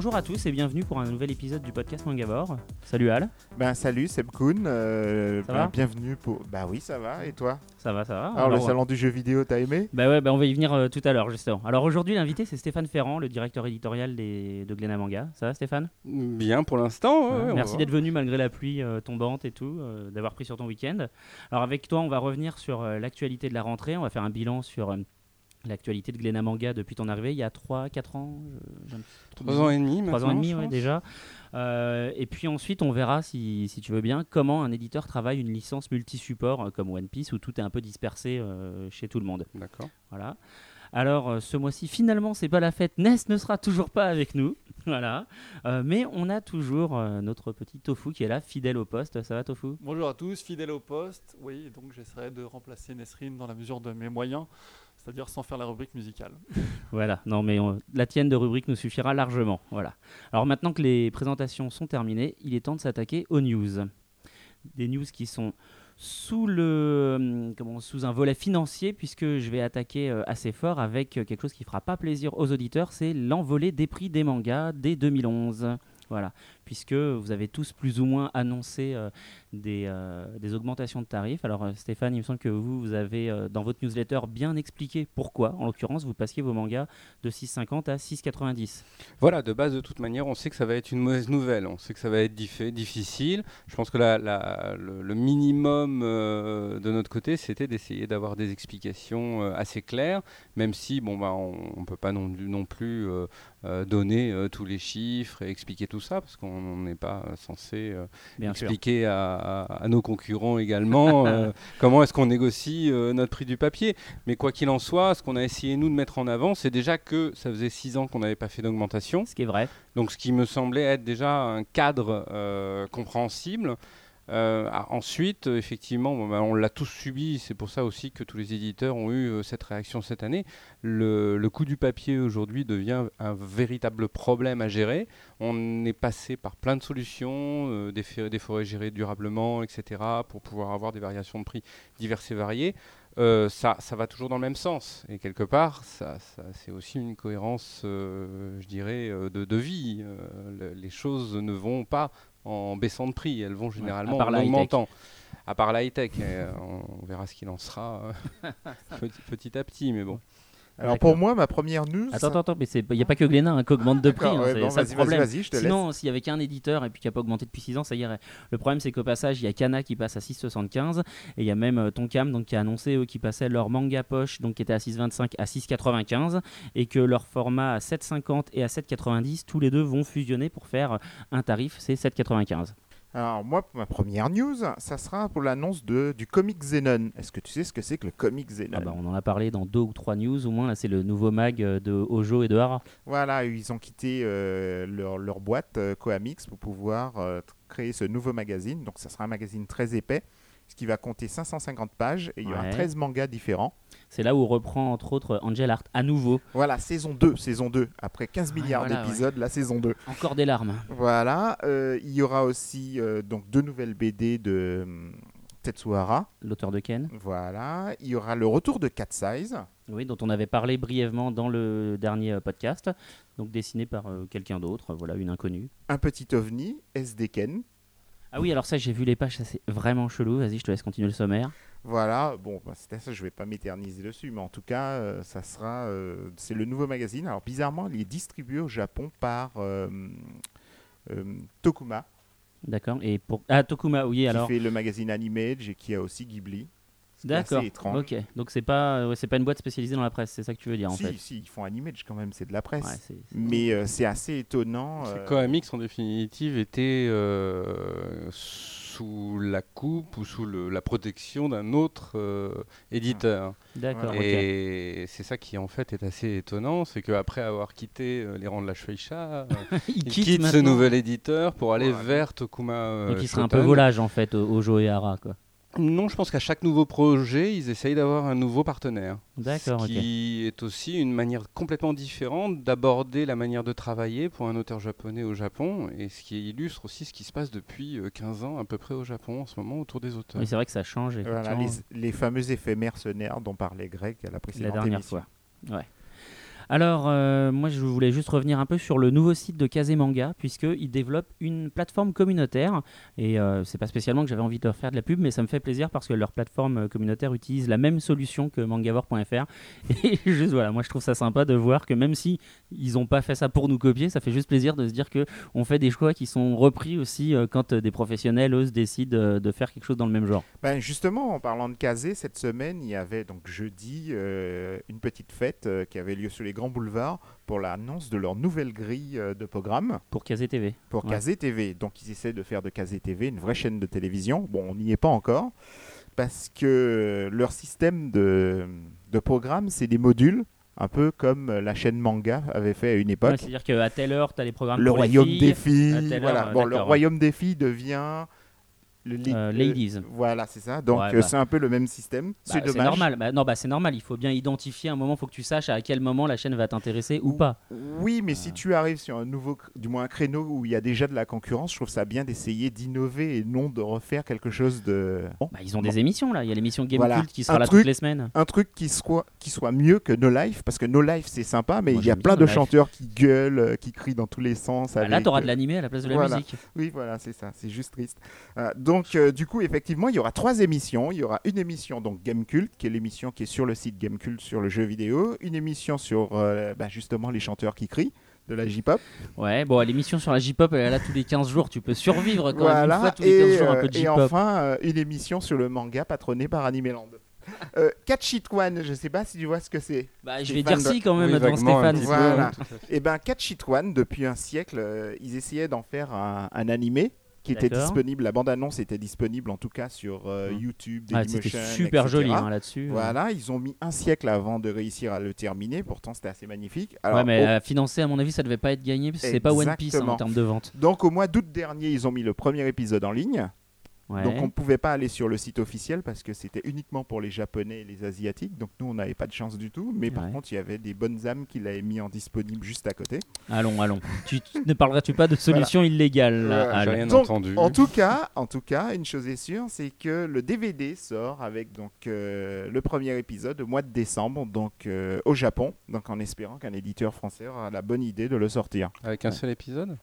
bonjour à tous et bienvenue pour un nouvel épisode du podcast Mangavore. Salut Al. Ben salut Seb Kuhn, euh, Ça ben, va bienvenue pour... Bah oui ça va, et toi? Ça va, ça va. Alors, le salon du jeu vidéo, t'as aimé? Bah ouais, bah on va y venir euh, tout à l'heure justement. Alors aujourd'hui l'invité c'est Stéphane Ferrand, le directeur éditorial des- de Glénat Manga. Ça va Stéphane? Bien pour l'instant. ouais, Ouais, ouais, on Merci d'être venu malgré la pluie euh, tombante et tout, euh, d'avoir pris sur ton week-end. Alors avec toi on va revenir sur euh, l'actualité de la rentrée, on va faire un bilan sur euh, l'actualité de Glénat Manga depuis ton arrivée il y a 3-4 ans. euh, j'ai un petit trou de Trois ans et demi Trois ans et demi, ouais, déjà. Euh, et puis ensuite, on verra, si, si tu veux bien, comment un éditeur travaille une licence multi-support euh, comme One Piece, où tout est un peu dispersé euh, chez tout le monde. D'accord. Voilà. Alors, ce mois-ci, finalement, c'est pas la fête. Ness ne sera toujours pas avec nous. Voilà. Euh, mais on a toujours euh, notre petit Tofu qui est là, fidèle au poste. Ça va, Tofu? Bonjour à tous, fidèle au poste. Oui, donc j'essaierai de remplacer Nesrine dans la mesure de mes moyens, c'est-à-dire sans faire la rubrique musicale. Voilà, non mais la tienne de rubrique nous suffira largement. Voilà. Alors maintenant que les présentations sont terminées, il est temps de s'attaquer aux news. Des news qui sont sous, le, hum, comment, sous un volet financier, puisque je vais attaquer euh, assez fort avec euh, quelque chose qui fera pas plaisir aux auditeurs, c'est l'envolée des prix des mangas dès 2011. Voilà, puisque vous avez tous plus ou moins annoncé euh, des, euh, des augmentations de tarifs. Alors euh, Stéphane, il me semble que vous, vous avez dans votre newsletter bien expliqué pourquoi, en l'occurrence, vous passiez vos mangas de 6,50 à 6,90. Voilà, de base, de toute manière, on sait que ça va être une mauvaise nouvelle. On sait que ça va être diffi- difficile. Je pense que la- la- le, minimum de notre côté, c'était d'essayer d'avoir des explications assez claires, même si, bon, bah, on ne peut pas non, plus donner tous les chiffres et expliquer tout ça, parce qu'on n'est pas euh, censé euh, Bien expliquer à, à- à nos concurrents également euh, comment est-ce qu'on négocie notre prix du papier. Mais quoi qu'il en soit, ce qu'on a essayé nous de mettre en avant, c'est déjà que ça faisait six ans qu'on n'avait pas fait d'augmentation. Ce qui est vrai. Donc ce qui me semblait être déjà un cadre compréhensible. Euh, ah, ensuite, effectivement, ben, on l'a tous subi. C'est pour ça aussi que tous les éditeurs ont eu euh, cette réaction cette année. Le, coût du papier aujourd'hui devient un véritable problème à gérer. On est passé par plein de solutions, euh, des, forêts gérées durablement, etc., pour pouvoir avoir des variations de prix diverses et variées. Euh, ça, ça va toujours dans le même sens. Et quelque part, ça, c'est aussi une cohérence, je dirais, de, vie. Le- les choses ne vont pas en baissant de prix, elles vont généralement en augmentant. À part la high-tech, euh, on, verra ce qu'il en sera euh, petit, petit à petit, mais bon. Alors pour moi, ma première news... Attends, attends, attends, mais il n'y a pas que Glénat hein, qui augmente de prix. Hein, ouais, c'est bon, ça le vas-y, vas-y, problème. vas-y, je te. Sinon, s'il y avait qu'un éditeur et puis qui n'a pas augmenté depuis 6 ans, ça irait. Le problème, c'est qu'au passage, il y a Kana qui passe à 6,75 et il y a même euh, Tonkam donc, qui a annoncé eux, qui passaient leur manga poche, donc qui était à 6,25 à 6,95 et que leur format à 7,50 et à 7,90, tous les deux vont fusionner pour faire un tarif, c'est 7,95. Alors moi, ma première news, ça sera pour l'annonce de, du comic Zenon. Est-ce que tu sais ce que c'est que le comic Zenon Ah bah, on en a parlé dans deux ou trois news, au moins là c'est le nouveau mag euh, de Ojo et de Hara. Voilà, ils ont quitté euh, leur, leur boîte euh, Coamix pour pouvoir euh, créer ce nouveau magazine. Donc ça sera un magazine très épais, ce qui va compter 550 pages et il y aura Ouais. 13 mangas différents. C'est là où on reprend entre autres Angel Art à nouveau. Voilà, saison 2, saison 2. Après 15 Ouais, milliards voilà, d'épisodes, la saison 2. Encore des larmes. Voilà, euh, il y aura aussi euh, donc deux nouvelles BD de hum, Tetsuhara. L'auteur de Ken. Voilà, il y aura le retour de Cat Size. Oui, dont on avait parlé brièvement dans le dernier euh, podcast, donc dessiné par euh, quelqu'un d'autre, voilà, une inconnue. Un petit ovni, SD Ken. Ah oui, alors ça, j'ai vu les pages, ça c'est vraiment chelou. Vas-y, je te laisse continuer le sommaire. Voilà, bon, bah, c'était ça, je vais pas m'éterniser dessus, mais en tout cas, euh, ça sera, euh, c'est le nouveau magazine. Alors bizarrement, il est distribué au Japon par euh, Tokuma, D'accord. Et pour ah Tokuma, oui, qui alors. fait le magazine Animage et qui a aussi Ghibli. D'accord. étrange. Ok. Donc c'est pas, ouais, c'est pas une boîte spécialisée dans la presse, c'est ça que tu veux dire en si, fait. si, ils font Animage quand même, c'est de la presse. Ouais, Mais euh, c'est assez étonnant. Euh, Coamix en définitive était euh, sous la coupe ou sous le- la protection d'un autre euh, éditeur. D'accord. Et c'est ça qui en fait est assez étonnant, c'est qu'après avoir quitté euh, les rangs de la Shueisha, euh, Il il quitte quitte, ce nouvel éditeur pour aller vers Tokuma. euh, Donc il serait un peu volage en fait, au- Ojo et Hara quoi. Non, je pense qu'à chaque nouveau projet, ils essayent d'avoir un nouveau partenaire. D'accord. Ce qui est aussi une manière complètement différente d'aborder la manière de travailler pour un auteur japonais au Japon, et ce qui illustre aussi ce qui se passe depuis euh, 15 ans à peu près au Japon en ce moment autour des auteurs. Oui, c'est vrai que ça change. Voilà, les, les fameux effets mercenaires dont parlait Greg à la la précédente dernière émission. fois. Ouais. Alors, euh, moi, je voulais juste revenir un peu sur le nouveau site de Kazemanga, puisqu'ils développent une plateforme communautaire. Et euh, c'est pas spécialement que j'avais envie de leur faire de la pub, mais ça me fait plaisir parce que leur plateforme euh, communautaire utilise la même solution que mangavore.fr. Et juste, voilà, moi, je trouve ça sympa de voir que même si ils n'ont pas fait ça pour nous copier, ça fait juste plaisir de se dire que on fait des choix qui sont repris aussi quand des professionnels, eux, décident euh, de faire quelque chose dans le même genre. Ben justement, en parlant de Kazé, cette semaine, il y avait donc jeudi une petite fête qui avait lieu sur les grands boulevards pour l'annonce de leur nouvelle grille euh, de programme Pour Kazé TV. pour Ouais. Kazé TV. Donc ils essaient de faire de Kazé TV une vraie chaîne de télévision. Bon, on n'y est pas encore parce que leur système de, de programme, c'est des modules, un peu comme la chaîne manga avait fait à une Ouais, époque. C'est-à-dire qu'à telle heure, tu as les programmes le pour les royaume filles, des filles, voilà. heure, bon, le royaume des filles devient le Euh, euh, ladies. voilà, c'est ça. Donc Ouais, euh, bah. c'est un peu le même système. Bah, c'est dommage. normal. Bah, non, bah, c'est normal. Il faut bien identifier un moment. Il faut que tu saches à quel moment la chaîne va t'intéresser ou Ou- pas. Oui, mais si tu arrives sur un nouveau, du moins un créneau où il y a déjà de la concurrence, je trouve ça bien d'essayer d'innover et non de refaire quelque chose de. Bon. Ils ont des émissions là. Il y a l'émission Game Voilà. Cult qui sera Un là truc- toutes les semaines. Un truc qui soit, qui soit mieux que No Life, parce que No Life c'est sympa, mais Moi, il y a plein de Life. chanteurs qui gueulent, euh, qui crient dans tous les sens. Là, avec, tu auras euh, de l'animé à la place de la voilà. musique. Oui, voilà, c'est ça, c'est juste triste. Euh, donc, euh, du coup, effectivement, il y aura trois émissions. Il y aura une émission, donc Game Cult, qui est l'émission qui est sur le site Game Cult sur le jeu vidéo. Une émission sur, euh, bah, justement, les chanteurs qui crient, de la J-pop. Ouais, bon, l'émission sur la J-pop, elle est là tous les 15 jours. Tu peux survivre quand même une Voilà, fois tous les 15 et, jours un euh, peu de et J-pop. enfin, euh, une émission sur le manga patronné par Animeland. Euh, Catch It One, je sais pas si tu vois ce que c'est. Bah, je vais dire si quand même Oui, Stéphane. peu, Voilà. à fait. Et ben Catch It One, depuis un siècle, euh, ils essayaient d'en faire un, un animé qui était disponible. La bande-annonce était disponible en tout cas sur euh, Mhm. YouTube, Ah, Dailymotion, C'était super etc. joli hein, là-dessus. Voilà, ils ont mis un siècle avant de réussir à le terminer. Pourtant, c'était assez magnifique. Alors, ouais, mais au- à financer, à mon avis, ça devait pas être gagné parce que c'est pas One Piece hein, en termes de vente. Donc, au mois d'août dernier, ils ont mis le premier épisode en ligne. Ouais. Donc on ne pouvait pas aller sur le site officiel parce que c'était uniquement pour les Japonais et les Asiatiques. Donc nous, on n'avait pas de chance du tout. Mais par Ouais. contre, il y avait des bonnes âmes qui l'avaient mis en disponible juste à côté. Allons, allons. tu, tu- ne parleras-tu pas de solution illégale là, rien Donc, entendu. En tout cas, en tout cas, une chose est sûre, c'est que le DVD sort avec donc euh, le premier épisode au mois de décembre, donc euh, au Japon. Donc en espérant qu'un éditeur français aura la bonne idée de le sortir. Avec un Ouais. seul épisode?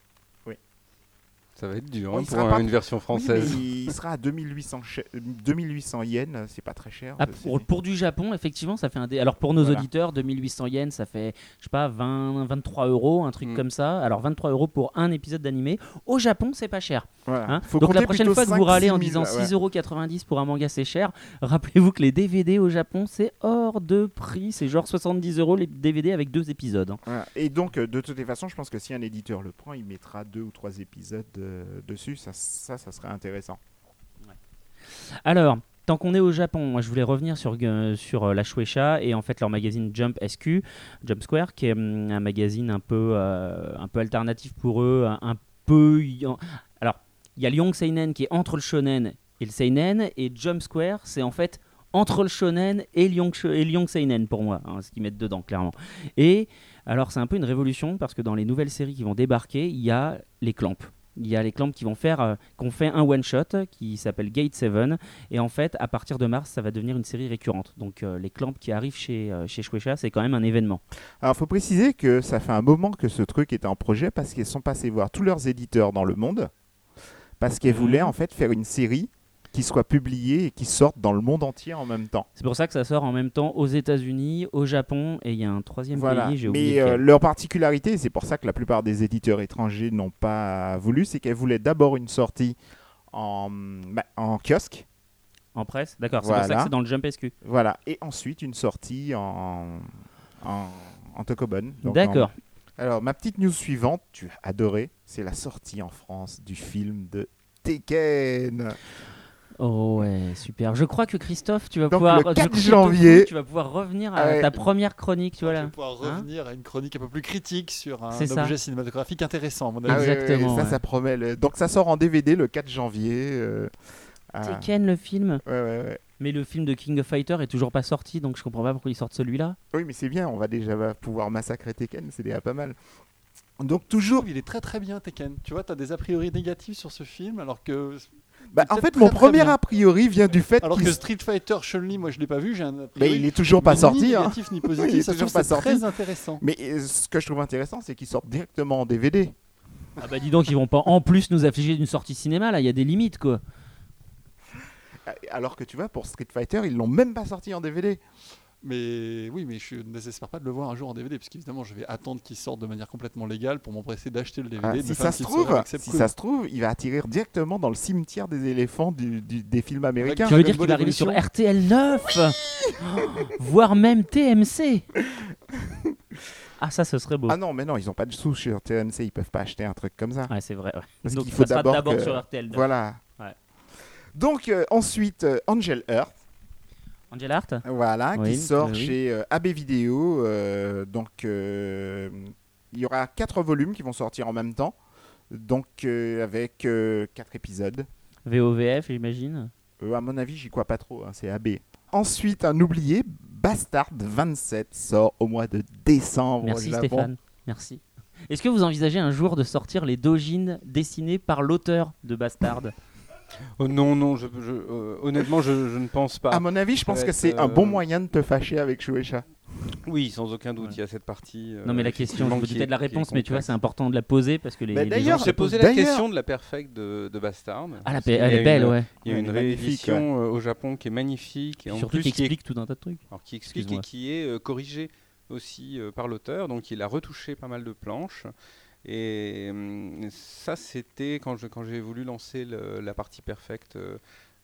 Ça va être dur Bon, hein, pour un- pas- une version française. il sera à 2800, che- 2800 yens, c'est pas très cher. Ah, c'est- pour, pour du Japon, effectivement, ça fait un dé... Alors pour nos Voilà. auditeurs, 2800 yens, ça fait, je sais pas, 20, 23 euros, un truc Mm. comme ça. Alors 23 euros pour un épisode d'animé. Au Japon, c'est pas cher. Voilà. hein. Faut Donc la prochaine fois que vous 5 râlez en 6 000, disant ouais. 6,90 euros pour un manga, c'est cher, rappelez-vous que les DVD au Japon, c'est hors de prix. C'est genre 70 euros les DVD avec deux épisodes. hein. Voilà. Et donc, euh, de toutes les façons, je pense que si un éditeur le prend, il mettra deux ou trois épisodes euh, dessus. Ça, ça, ça serait intéressant. Alors, tant qu'on est au Japon, moi je voulais revenir sur, euh, sur euh, la Shueisha et en fait leur magazine Jump SQ, Jump Square, qui est hum, un magazine un peu, euh, un peu alternatif pour eux, un, peu... Alors, il y a le Young Seinen qui est entre le shonen et le seinen, et Jump Square, c'est en fait entre le shonen et le Young, et Seinen pour moi, hein, ce qu'ils mettent dedans, clairement. Et alors, c'est un peu une révolution parce que dans les nouvelles séries qui vont débarquer, il y a les clamps. Il y a les clamps qui vont faire, euh, qu'on fait un one shot qui s'appelle Gate 7 et en fait à partir de mars ça va devenir une série récurrente. Donc euh, les clamps qui arrivent chez euh, chez Shueisha c'est quand même un événement. Alors, il faut préciser que ça fait un moment que ce truc était en projet parce qu'ils sont passés voir tous leurs éditeurs dans le monde parce qu'ils Mhm. voulaient en fait faire une série qui soit publiée et qui sorte dans le monde entier en même temps. C'est pour ça que ça sort en même temps aux États-Unis, au Japon et il y a un troisième Voilà. pays j'ai oublié. Mais euh, leur particularité, c'est pour ça que la plupart des éditeurs étrangers n'ont pas voulu, c'est qu'elles voulaient d'abord une sortie en, bah, en kiosque, En presse, d'accord. C'est pour ça que c'est dans le Jump SQ. voilà, et ensuite une sortie en, en, en Tokobon. D'accord. en- Alors, ma petite news suivante, tu as adoré, c'est la sortie en France du film de Tekken. Oh ouais, super. Je crois que Christophe, tu vas Donc, pouvoir le je 4 crois que janvier- tu vas pouvoir revenir à ouais. ta première chronique, tu vois là. vais pouvoir Hein revenir à une chronique un peu plus critique sur un C'est ça. objet cinématographique intéressant, à mon avis. Ah oui, oui, oui, Exactement, ça, ouais. ça promet. le- Donc, ça sort en DVD le 4 janvier. euh, à- Tekken le film, Ouais, ouais, ouais. mais le film de King of Fighter est toujours pas sorti donc je comprends pas pourquoi ils sortent celui-là. Oui, mais c'est bien, on va déjà pouvoir massacrer Tekken, c'est déjà pas mal. Donc toujours, Il est très très bien Tekken. Tu vois, tu as des a priori négatifs sur ce film alors que Bah, en fait, mon très, premier bien. a priori vient du fait Alors que Street Fighter Chun-Li, moi je l'ai pas vu, j'ai un. a Mais priori, il est toujours pas ni sorti. hein. négatif ni Il est positif, ça se toujours pas c'est sorti. très intéressant. Mais euh, ce que je trouve intéressant, c'est qu'ils sortent directement en DVD. Ah bah dis donc, ils vont pas en plus nous afficher d'une sortie cinéma là, il y a des limites quoi. Euh, Alors que tu vois, pour Street Fighter, ils l'ont même pas sorti en DVD. Mais oui, mais je ne désespère pas de le voir un jour en DVD, puisqu'évidemment je vais attendre qu'il sorte de manière complètement légale pour m'empresser d'acheter le DVD. Ah, si ça se trouve, si ça se trouve, il va attirer directement dans le cimetière des éléphants du- du- des films américains. Tu veux dire qu'il va arriver sur. RTL 9 Voire même TMC Ah ça ce serait beau. Ah non, mais non, ils ont pas de sous sur TMC, ils peuvent pas acheter un truc comme ça. Ouais c'est vrai. ouais. Parce Donc qu'il faut d'abord d'abord que- sur RTL 9. Voilà. Ouais. Donc euh, ensuite, euh, Angel Earth, Angel Art voilà, Oui, qui sort oui. chez euh, AB Vidéo. euh, donc euh, il y aura quatre volumes qui vont sortir en même temps. Donc avec quatre épisodes. VOVF j'imagine. À mon avis, j'y crois pas trop, hein, c'est AB. Ensuite, un oublié, Bastard 27 sort au mois de décembre. Merci. Stéphane. Merci. Est-ce que vous envisagez un jour de sortir les dojins dessinés par l'auteur de Bastard? Oh, non, non, je, je- euh, honnêtement, je, je ne pense pas. À mon avis, je pense que c'est un euh, bon moyen de te fâcher avec Shueisha. Oui, sans aucun doute, Ouais. il y a cette partie. euh, Non mais la question, je doutais est- de la réponse, mais tu vois c'est important de la poser parce que les, Bah, d'ailleurs, J'ai posé la question de la perfect de, de Bastard. Ah la elle est une- belle ouais. Il y a une réédition euh, au Japon qui est magnifique et en Surtout plus qui qui, est- explique tout un tas de trucs. alors, qui explique et qui est euh, corrigée aussi euh, par l'auteur. Donc il a retouché pas mal de planches. Et hum, ça, c'était quand je- quand j'ai voulu lancer le- la partie perfect euh,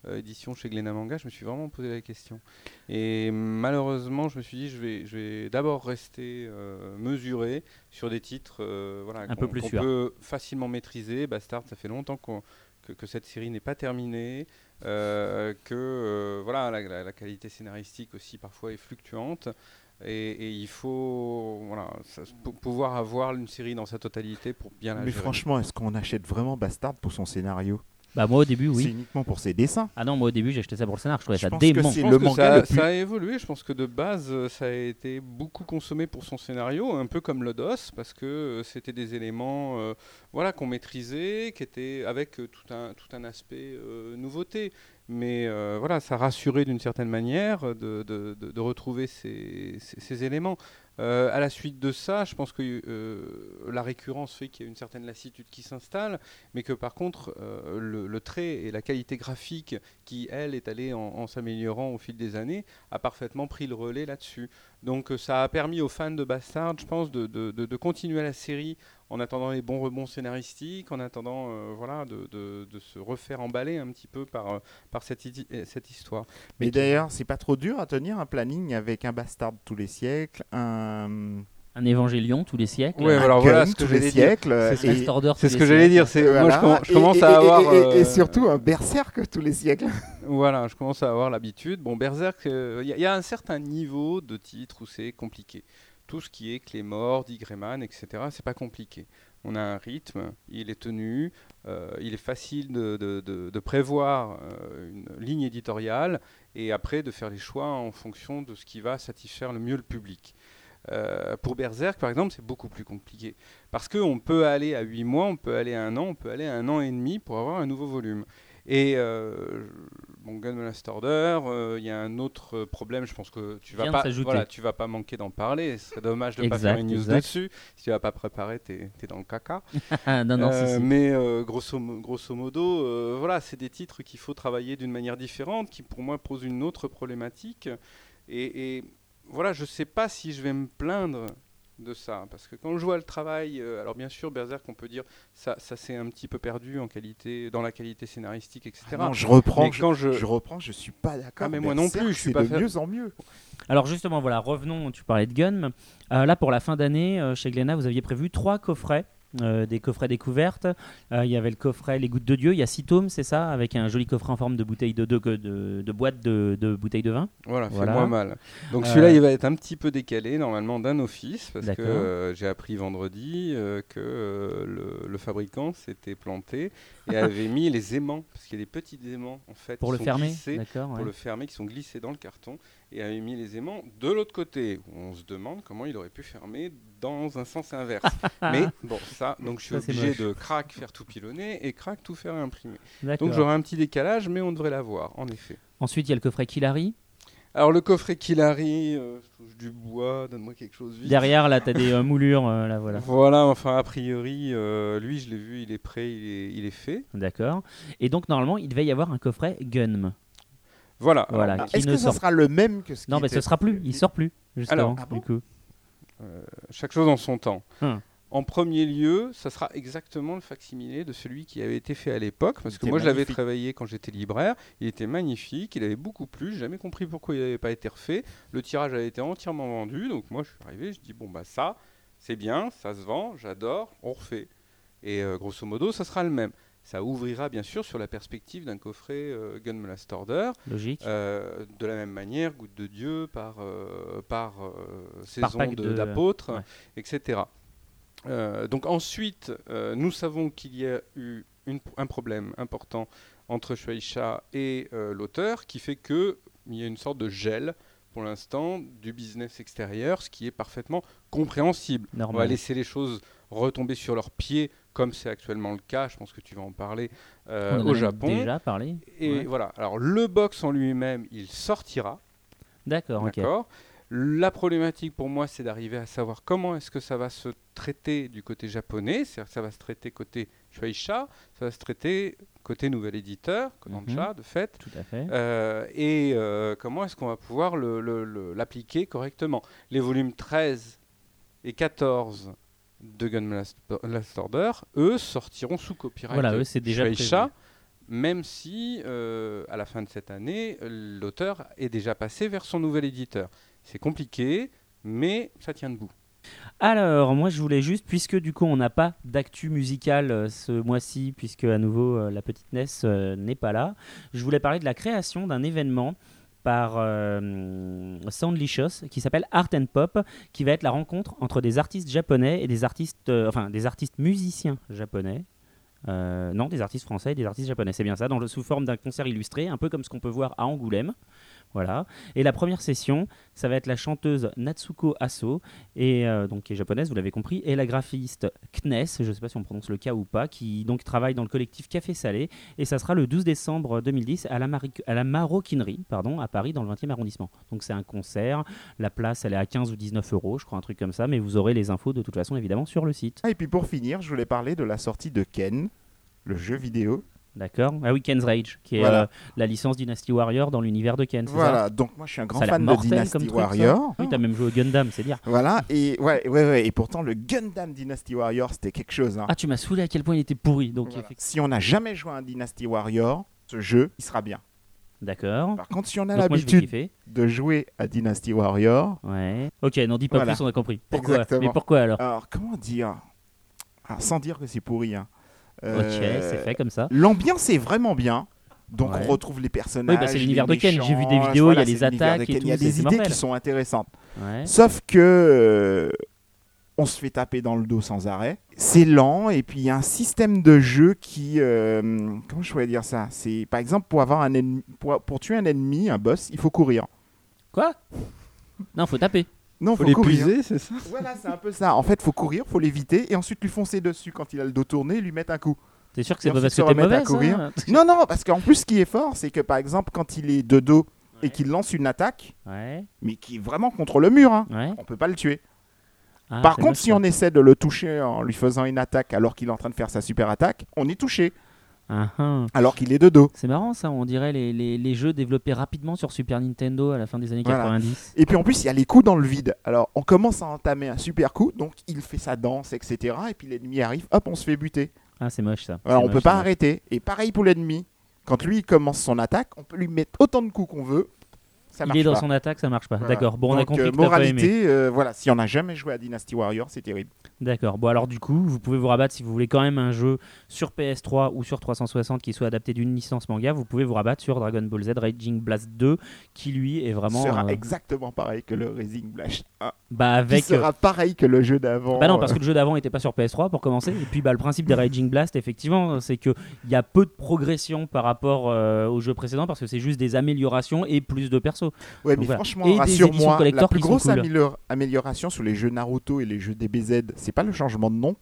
euh, édition chez Glénat Manga, je me suis vraiment posé la question. Et malheureusement, je me suis dit, je vais, je vais d'abord rester euh, mesuré sur des titres euh, voilà, Un peu qu'on- plus qu'on sûr. peut facilement maîtriser. Bastard, ça fait longtemps qu'on- que, que cette série n'est pas terminée, euh, que voilà, la, la- la qualité scénaristique aussi parfois est fluctuante. Et, et il faut voilà, ça- pouvoir avoir une série dans sa totalité pour bien la Mais gérer. franchement, est-ce qu'on achète vraiment Bastard pour son scénario? Bah moi au début C'est oui. uniquement pour ses dessins. Ah non moi au début j'ai acheté ça pour le scénar, je trouvais Je ça pense que dément. c'est Je pense le que manga ça, le plus- ça a évolué. Je pense que de base, euh, ça a été beaucoup consommé pour son scénario, un peu comme le DOS, parce que euh, c'était des éléments euh, voilà, qu'on maîtrisait, qui étaient avec tout, un, tout un aspect euh, nouveauté. Mais euh, voilà, ça rassurait d'une certaine manière de, de- de- de retrouver ces, ces- ces éléments. Euh, à la suite de ça, je pense que euh, la récurrence fait qu'il y a une certaine lassitude qui s'installe, mais que par contre, euh, le, trait et la qualité graphique qui, elle, est allée en, s'améliorant au fil des années, a parfaitement pris le relais là-dessus. Donc ça a permis aux fans de Bastard, je pense, de- de continuer la série en attendant les bons rebonds scénaristiques, en attendant euh, voilà, de, de- de se refaire emballer un petit peu par, euh, par cette, idi- euh, cette histoire. Mais qui- d'ailleurs, c'est pas trop dur à tenir un planning avec un Bastard tous les siècles, un, Un évangélion tous les siècles. Un alors voilà ce que tous les j'allais dire. C'est ce que j'allais dire. c'est- Moi, je, commence et- à avoir. et- et- et euh, surtout un Berserk tous les siècles. Voilà, je commence à avoir l'habitude. Bon, Berserk, il y, a- y a un certain niveau de titre où c'est compliqué. Tout ce qui est Clémor, Digreman, etc., c'est pas compliqué. On a un rythme, il est tenu, euh, il est facile de, prévoir euh, une ligne éditoriale et après de faire les choix en fonction de ce qui va satisfaire le mieux le public. Euh, pour Berserk, par exemple, c'est beaucoup plus compliqué. Parce qu'on peut aller à 8 mois, on peut aller à un an, on peut aller à un an et demi pour avoir un nouveau volume. Bon, Gun Last Order, euh, il y a un autre problème, je pense que tu vas pas, voilà, tu vas pas manquer d'en parler. Ce serait dommage de ne pas faire une news exact. dessus. Si tu vas pas préparer, t'es es dans le caca. Non non Euh. Mais euh, grosso, mo- grosso modo, euh, voilà, c'est des titres qu'il faut travailler d'une manière différente, qui pour moi posent une autre problématique. Et, et voilà, je sais pas si je vais me plaindre de ça, parce que quand je vois le travail, euh, alors bien sûr, Berserk, on peut dire ça, ça s'est un petit peu perdu en qualité, dans la qualité scénaristique, etc. Ah non, je reprends, Mais je, quand je, je reprends, je suis pas d'accord. Ah, mais moi non plus, je suis pas de mieux en mieux. Alors justement voilà, revenons, tu parlais de Gun. Euh, là pour la fin d'année, euh, chez Glénat, vous aviez prévu trois coffrets. Euh, des coffrets découvertes. Euh, Il y avait le coffret Les Gouttes de Dieu. Il y a six tomes, c'est ça, avec un joli coffret en forme de bouteille de, de, de, de boîte de, de bouteilles de vin. Voilà, Voilà. fais-moi mal. Donc Euh, celui-là, il va être un petit peu décalé normalement d'un office parce que j'ai appris vendredi que le, le fabricant s'était planté et avait mis les aimants, parce qu'il y a des petits aimants en fait Pour le fermer, glissés, pour le fermer, qui sont glissés dans le carton, et avait mis les aimants de l'autre côté. On se demande comment il aurait pu fermer dans un sens inverse. Mais bon, ça, donc je suis Ça, obligé de crack faire tout pilonner et crack tout faire imprimer. Donc j'aurai un petit décalage, mais on devrait l'avoir, en effet. Ensuite, il y a le coffret Killary. Alors le coffret Killary, euh, je touche du bois, donne-moi quelque chose vite. Derrière, là, tu as des euh, moulures. euh, là, voilà. Voilà, enfin a priori, lui je l'ai vu, il est prêt, il est, il est fait. D'accord. Et donc, normalement, il devait y avoir un coffret Gunm. Voilà. Qui Est-ce ne que ça sort- sera le même que ce qui Non, mais était- ce sera plus. Il sort plus, justement. Alors, ah bon du coup. chaque chose en son temps. Hum. En premier lieu, ça sera exactement le facsimilé de celui qui avait été fait à l'époque, parce que moi je l'avais travaillé quand j'étais libraire, il était magnifique, il avait beaucoup plu, j'ai jamais compris pourquoi il n'avait pas été refait, le tirage avait été entièrement vendu, donc moi je suis arrivé, je dis bon bah ça, c'est bien, ça se vend, j'adore, on refait. Et euh, grosso modo, ça sera le même. Ça ouvrira bien sûr sur la perspective d'un coffret euh, Gun Blast Order, Logique. euh, de la même manière, Goutte de Dieu par, euh, par euh, saison pack de- d'apôtres, ouais. etc. Donc ensuite, nous savons qu'il y a eu une- un problème important entre Shueisha et l'auteur qui fait qu'il y a une sorte de gel pour l'instant du business extérieur, ce qui est parfaitement compréhensible. On va Normal. laisser les choses retomber sur leurs pieds, comme c'est actuellement le cas. Je pense que tu vas en parler euh, On en a au Japon. déjà parlé. Et Ouais. voilà. Alors le box en lui-même, il sortira. D'accord. D'accord. La problématique pour moi, c'est d'arriver à savoir comment est-ce que ça va se traiter du côté japonais. C'est-à-dire que ça va se traiter côté Shueisha, ça va se traiter côté nouvel éditeur, Kodansha, de fait. Tout à fait. Euh, et euh, comment est-ce qu'on va pouvoir l'appliquer correctement Les volumes 13 et 14 de Gun Last, Order, eux, sortiront sous copyright Voilà, eux, c'est déjà Shueisha, même si, euh, à la fin de cette année, l'auteur est déjà passé vers son nouvel éditeur. C'est compliqué, mais ça tient debout. Alors, moi, je voulais juste, puisque du coup, on n'a pas d'actu musicale euh, ce mois-ci, puisque à nouveau euh, la petite Ness euh, n'est pas là, je voulais parler de la création d'un événement par euh, Soundlicious qui s'appelle Art and Pop, qui va être la rencontre entre des artistes japonais et des artistes, euh, enfin des artistes musiciens japonais. Euh, non, des artistes français et des artistes japonais, c'est bien ça, dans le, sous forme d'un concert illustré, un peu comme ce qu'on peut voir à Angoulême. Voilà. Et la première session, ça va être la chanteuse Natsuko Aso, et, euh, donc, qui est japonaise, vous l'avez compris, et la graphiste Knes, je ne sais pas si on prononce le K ou pas, qui donc travaille dans le collectif Café Salé, et ça sera le 12 décembre 2010 à la, Mari- à la Maroquinerie, pardon, à Paris, dans le 20e arrondissement. Donc c'est un concert, la place elle est à 15 ou 19 euros, je crois, un truc comme ça, mais vous aurez les infos de toute façon évidemment sur le site. Ah, Et puis pour finir, je voulais parler de la sortie de Ken, le jeu vidéo. D'accord Ah oui, Ken's Rage, qui est Voilà. euh, la licence Dynasty Warrior dans l'univers de Ken, ça Voilà, donc moi je suis un grand Ça fan de Dynasty comme truc, ça. Warrior. Oui, t'as même joué au Gundam, c'est dire. Voilà, et ouais, ouais, ouais, et pourtant le Gundam Dynasty Warrior c'était quelque chose. hein. Ah, tu m'as saoulé à quel point il était pourri, donc Voilà. Si on n'a jamais joué à un Dynasty Warrior, ce jeu il sera bien. D'accord. Par contre, si on a l'habitude de jouer à Dynasty Warrior, Ouais. Ok, n'en dis pas Voilà. plus, on a compris. Pourquoi? Exactement. Mais pourquoi alors? Alors comment dire? Ah, Sans dire que c'est pourri. hein. Ok, Euh, c'est fait comme ça. L'ambiance est vraiment bien. Donc Ouais. on retrouve les personnages. Oui, bah, c'est l'univers de Ken. J'ai vu des vidéos, il y a les l'univers attaques et. Il y a des idées qui sont intéressantes. Ouais. Sauf que euh, on se fait taper dans le dos sans arrêt. C'est lent et puis il y a un système de jeu qui, euh, comment je pourrais dire ça? C'est par exemple pour avoir un ennemi, pour, pour tuer un ennemi, un boss, il faut courir. Quoi? Non, faut taper. Non, Faut faut, courir. l'épuiser, c'est ça Voilà, c'est un peu ça. En fait, faut courir, faut l'éviter et ensuite lui foncer dessus quand il a le dos tourné, et lui mettre un coup. T'es sûr que c'est pas parce que t'es à mauvais ça courir. Non, non, parce qu'en plus, ce qui est fort, c'est que par exemple, quand il est de dos et qu'il lance une attaque, Ouais, mais qui est vraiment contre le mur, hein, ouais. on peut pas le tuer. Ah, Par contre, si on essaie de le toucher en lui faisant une attaque alors qu'il est en train de faire sa super attaque, on est touché Ah, ah. alors qu'il est de dos. C'est marrant ça, on dirait les, les, les jeux développés rapidement sur Super Nintendo à la fin des années Voilà. 90. Et puis en plus, il y a les coups dans le vide. Alors, on commence à entamer un super coup, donc il fait sa danse, etc. Et puis l'ennemi arrive, hop, on se fait buter. Ah, c'est moche ça. Alors, on moche, peut pas arrêter. Et pareil pour l'ennemi. Quand lui il commence son attaque, on peut lui mettre autant de coups qu'on veut. Ça Il est dans pas. son attaque, ça marche pas. Voilà. D'accord. Bon, on a compris euh, que t'as pas aimé. moralité, euh, voilà, si on n'a jamais joué à Dynasty Warrior, c'est terrible. D'accord. Bon, alors du coup, vous pouvez vous rabattre si vous voulez quand même un jeu sur PS3 ou sur 360 qui soit adapté d'une licence manga, vous pouvez vous rabattre sur Dragon Ball Z Raging Blast 2 qui lui est vraiment sera euh, exactement pareil que le Rising Blast 1. bah avec euh, sera pareil que le jeu d'avant. Bah non, parce que le jeu d'avant n'était pas sur PS3 pour commencer. Et puis bah, le principe des Raging Blast, effectivement, c'est qu'il y a peu de progression par rapport au jeu précédent parce que c'est juste des améliorations et plus de persos. Ouais, Donc mais voilà. franchement, Et des éditions rassure-moi, collector la plus grosse cool. amélioration sur les jeux Naruto et les jeux DBZ, c'est pas le changement de nom?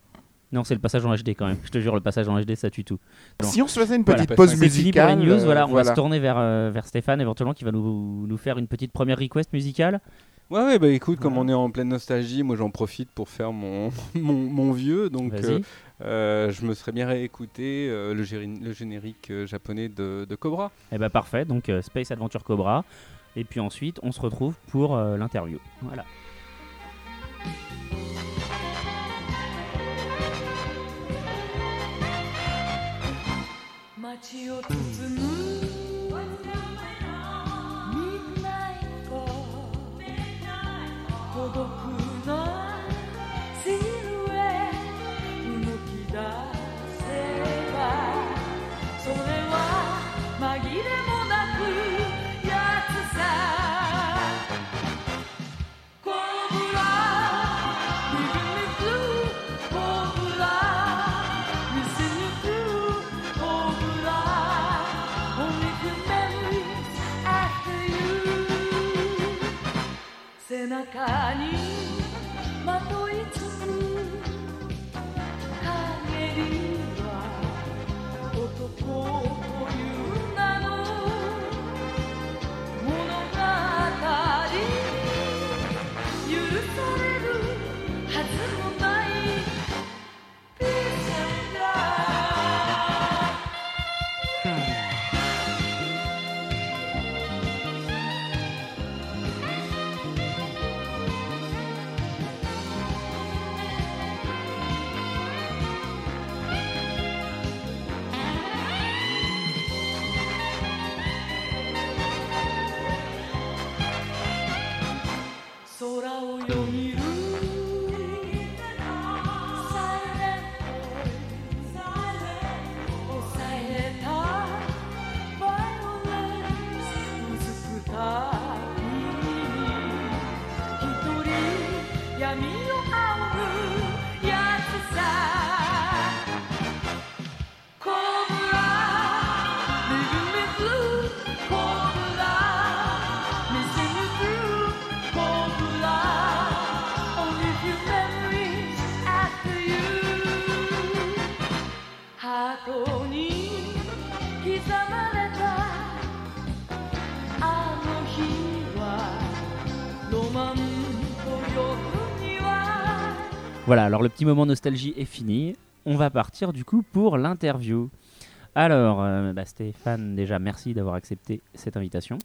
Non, c'est le passage en HD quand même. Je te jure, le passage en HD, ça tue tout. Si on se faisait une Voilà. petite pause musicale, news. Voilà, euh, on va se tourner vers, euh, vers Stéphane éventuellement qui va nous, nous faire une petite première request musicale. Ouais, ouais, bah écoute, comme Voilà. on est en pleine nostalgie, moi j'en profite pour faire mon, mon, mon vieux. Donc, euh, euh, je me serais bien réécouté euh, le, générique euh, japonais de, de Cobra. Eh ben parfait. Donc euh, Space Adventure Cobra. Et puis ensuite, on se retrouve pour euh, l'interview. Voilà. 中に Laura olhou. Voilà, alors le petit moment nostalgie est fini. On va partir du coup pour l'interview. Alors, euh, bah, Stéphane, déjà merci d'avoir accepté cette invitation.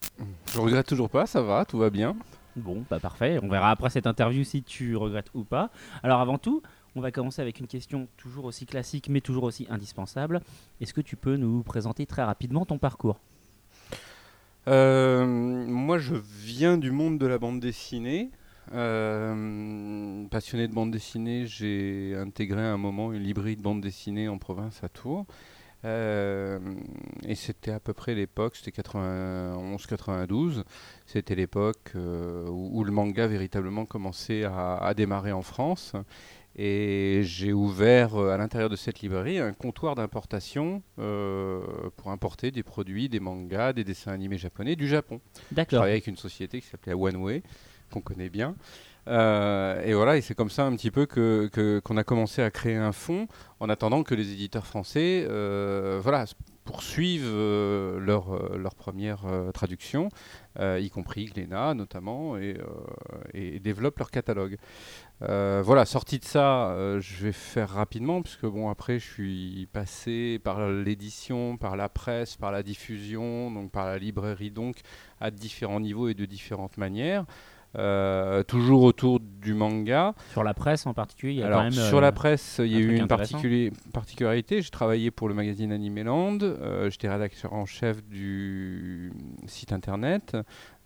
Je regrette toujours pas, ça va, tout va bien. Bon, bah parfait. On verra après cette interview si tu regrettes ou pas. Alors avant tout, on va commencer avec une question toujours aussi classique mais toujours aussi indispensable. Est-ce que tu peux nous présenter très rapidement ton parcours? Moi, je viens du monde de la bande dessinée. Euh, passionné de bande dessinée, j'ai intégré à un moment une librairie de bande dessinée en province à Tours. Euh, et c'était à peu près l'époque, c'était 91-92. C'était l'époque euh, où, le manga véritablement commençait à démarrer en France. Et j'ai ouvert euh, à l'intérieur de cette librairie un comptoir d'importation euh, pour importer des produits, des mangas, des dessins animés japonais du Japon. Je D'accord. travaillais avec une société qui s'appelait One Way, qu'on connaît bien. Euh, et voilà, et c'est comme ça un petit peu que qu'on a commencé à créer un fonds en attendant que les éditeurs français euh, voilà, poursuivent euh, leur, euh, leur première traduction, y compris Glénat notamment, et, et développent leur catalogue. Voilà, sorti de ça, je vais faire rapidement, puisque bon, après, je suis passé par l'édition, par la presse, par la diffusion, donc par la librairie, donc à différents niveaux et de différentes manières. Euh, toujours autour du manga. Sur la presse en particulier, il y a Alors, quand même. sur euh, la presse, il y a eu une particuli- particularité. J'ai travaillé pour le magazine Animeland. Euh, J'étais rédacteur en chef du site internet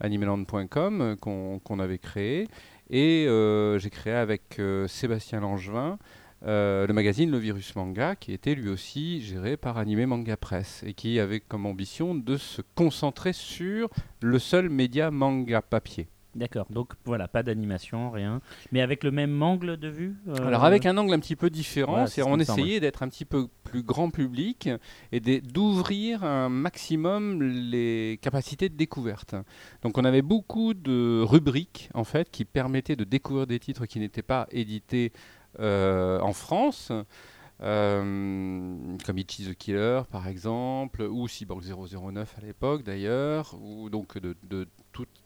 animeland.com euh, qu'on avait créé. Et euh, j'ai créé avec euh, Sébastien Langevin euh, le magazine Le Virus Manga, qui était lui aussi géré par Anime Manga Press et qui avait comme ambition de se concentrer sur le seul média manga papier. D'accord, donc voilà, pas d'animation, rien. Mais avec le même angle de vue euh, Alors avec un angle un petit peu différent, Voilà, c'est c'est ce on essayait d'être un petit peu plus grand public et d'ouvrir un maximum les capacités de découverte. Donc on avait beaucoup de rubriques en fait qui permettaient de découvrir des titres qui n'étaient pas édités euh, en France. euh, comme Ichi the Killer par exemple, ou Cyborg 009 à l'époque d'ailleurs, ou donc de, de tout, tout,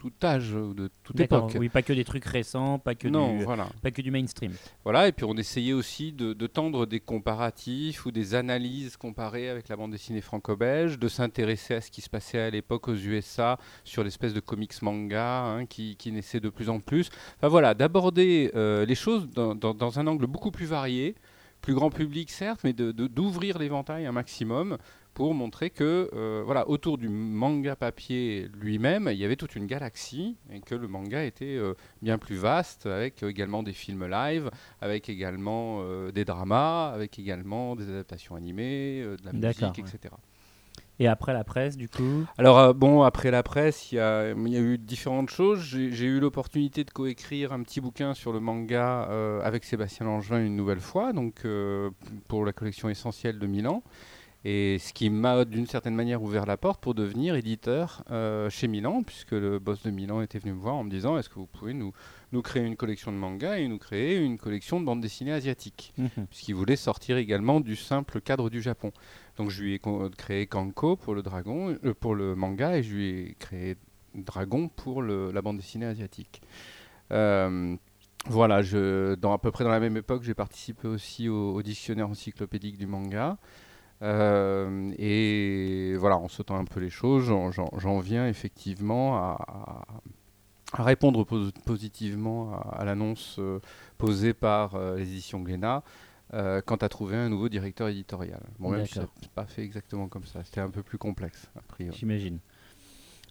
tout âge, ou de toute époque. oui, pas que des trucs récents, pas que, non, du, voilà. pas que du mainstream. Voilà, et puis on essayait aussi de, de tendre des comparatifs ou des analyses comparées avec la bande dessinée franco-belge, de s'intéresser à ce qui se passait à l'époque aux USA sur l'espèce de comics manga hein, qui, qui naissait de plus en plus. Enfin voilà, d'aborder euh, les choses dans, dans- dans un angle beaucoup plus varié, plus grand public certes, mais de- de- d'ouvrir l'éventail un maximum pour montrer que euh, voilà, autour du manga papier lui-même, il y avait toute une galaxie et que le manga était euh, bien plus vaste, avec également des films live, avec également euh, des dramas, avec également des adaptations animées, de la musique, ouais. etc. Et après la presse, du coup? Alors euh, bon, après la presse, il y y a eu différentes choses. J'ai j'ai eu l'opportunité de coécrire un petit bouquin sur le manga euh, avec Sébastien Langevin une nouvelle fois, donc euh, pour la collection essentielle de Milan. Et ce qui m'a d'une certaine manière ouvert la porte pour devenir éditeur euh, chez Milan, puisque le boss de Milan était venu me voir en me disant est-ce que vous pouvez nous, nous créer une collection de manga et nous créer une collection de bandes dessinées asiatiques Mhm. puisqu'il voulait sortir également du simple cadre du Japon. Donc je lui ai créé Kanko pour le dragon, euh, pour le manga, et je lui ai créé Dragon pour le- la bande dessinée asiatique. Euh, voilà, je, dans, à peu près dans la même époque, j'ai participé aussi au, au dictionnaire encyclopédique du manga. Euh, et voilà, en sautant un peu les choses, j'en- viens effectivement à, répondre pos- positivement à, à l'annonce euh, posée par euh, les éditions Glénat quant à trouver un nouveau directeur éditorial. Bon, même si ça pas fait exactement comme ça, c'était un peu plus complexe, a priori. J'imagine.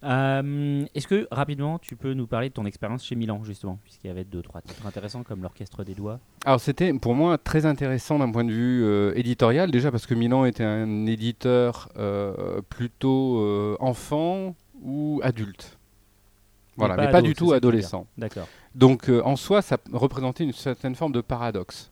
Euh, Est-ce que rapidement tu peux nous parler de ton expérience chez Milan justement, puisqu'il y avait deux trois titres intéressants comme l'orchestre des doigts. Alors c'était pour moi très intéressant d'un point de vue euh, éditorial, déjà parce que Milan était un éditeur euh, plutôt enfant ou adulte. Voilà, pas mais pas du tout adolescent. D'accord. Donc en soi, ça représentait une certaine forme de paradoxe.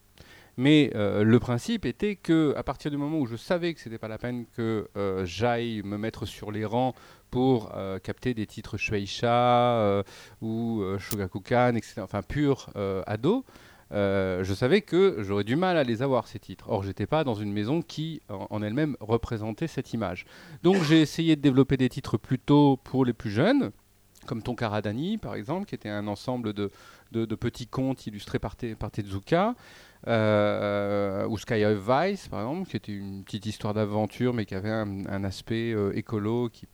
Mais euh, le principe était que à partir du moment où je savais que c'était pas la peine que euh, j'aille me mettre sur les rangs pour euh, capter des titres Shueisha euh, ou euh, Shogakukan, etc., enfin pur ado, je savais que j'aurais du mal à les avoir ces titres. Or, j'étais pas dans une maison qui, en, elle-même, représentait cette image. Donc, j'ai essayé de développer des titres plutôt pour les plus jeunes, comme Tonkaradani, par exemple, qui était un ensemble de, de- petits contes illustrés par, Te- par Tezuka, ou Sky of Vice, par exemple, qui était une petite histoire d'aventure, mais qui avait un, aspect écolo qui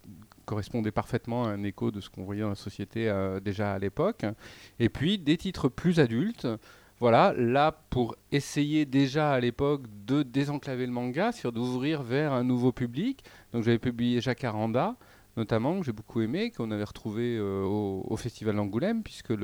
correspondait parfaitement à un écho de ce qu'on voyait dans la société euh, déjà à l'époque. Et puis des titres plus adultes. Voilà, là pour essayer déjà à l'époque de désenclaver le manga, c'est d'ouvrir vers un nouveau public. Donc j'avais publié Jacaranda, notamment, que j'ai beaucoup aimé, qu'on avait retrouvé euh, au, Festival d'Angoulême, puisque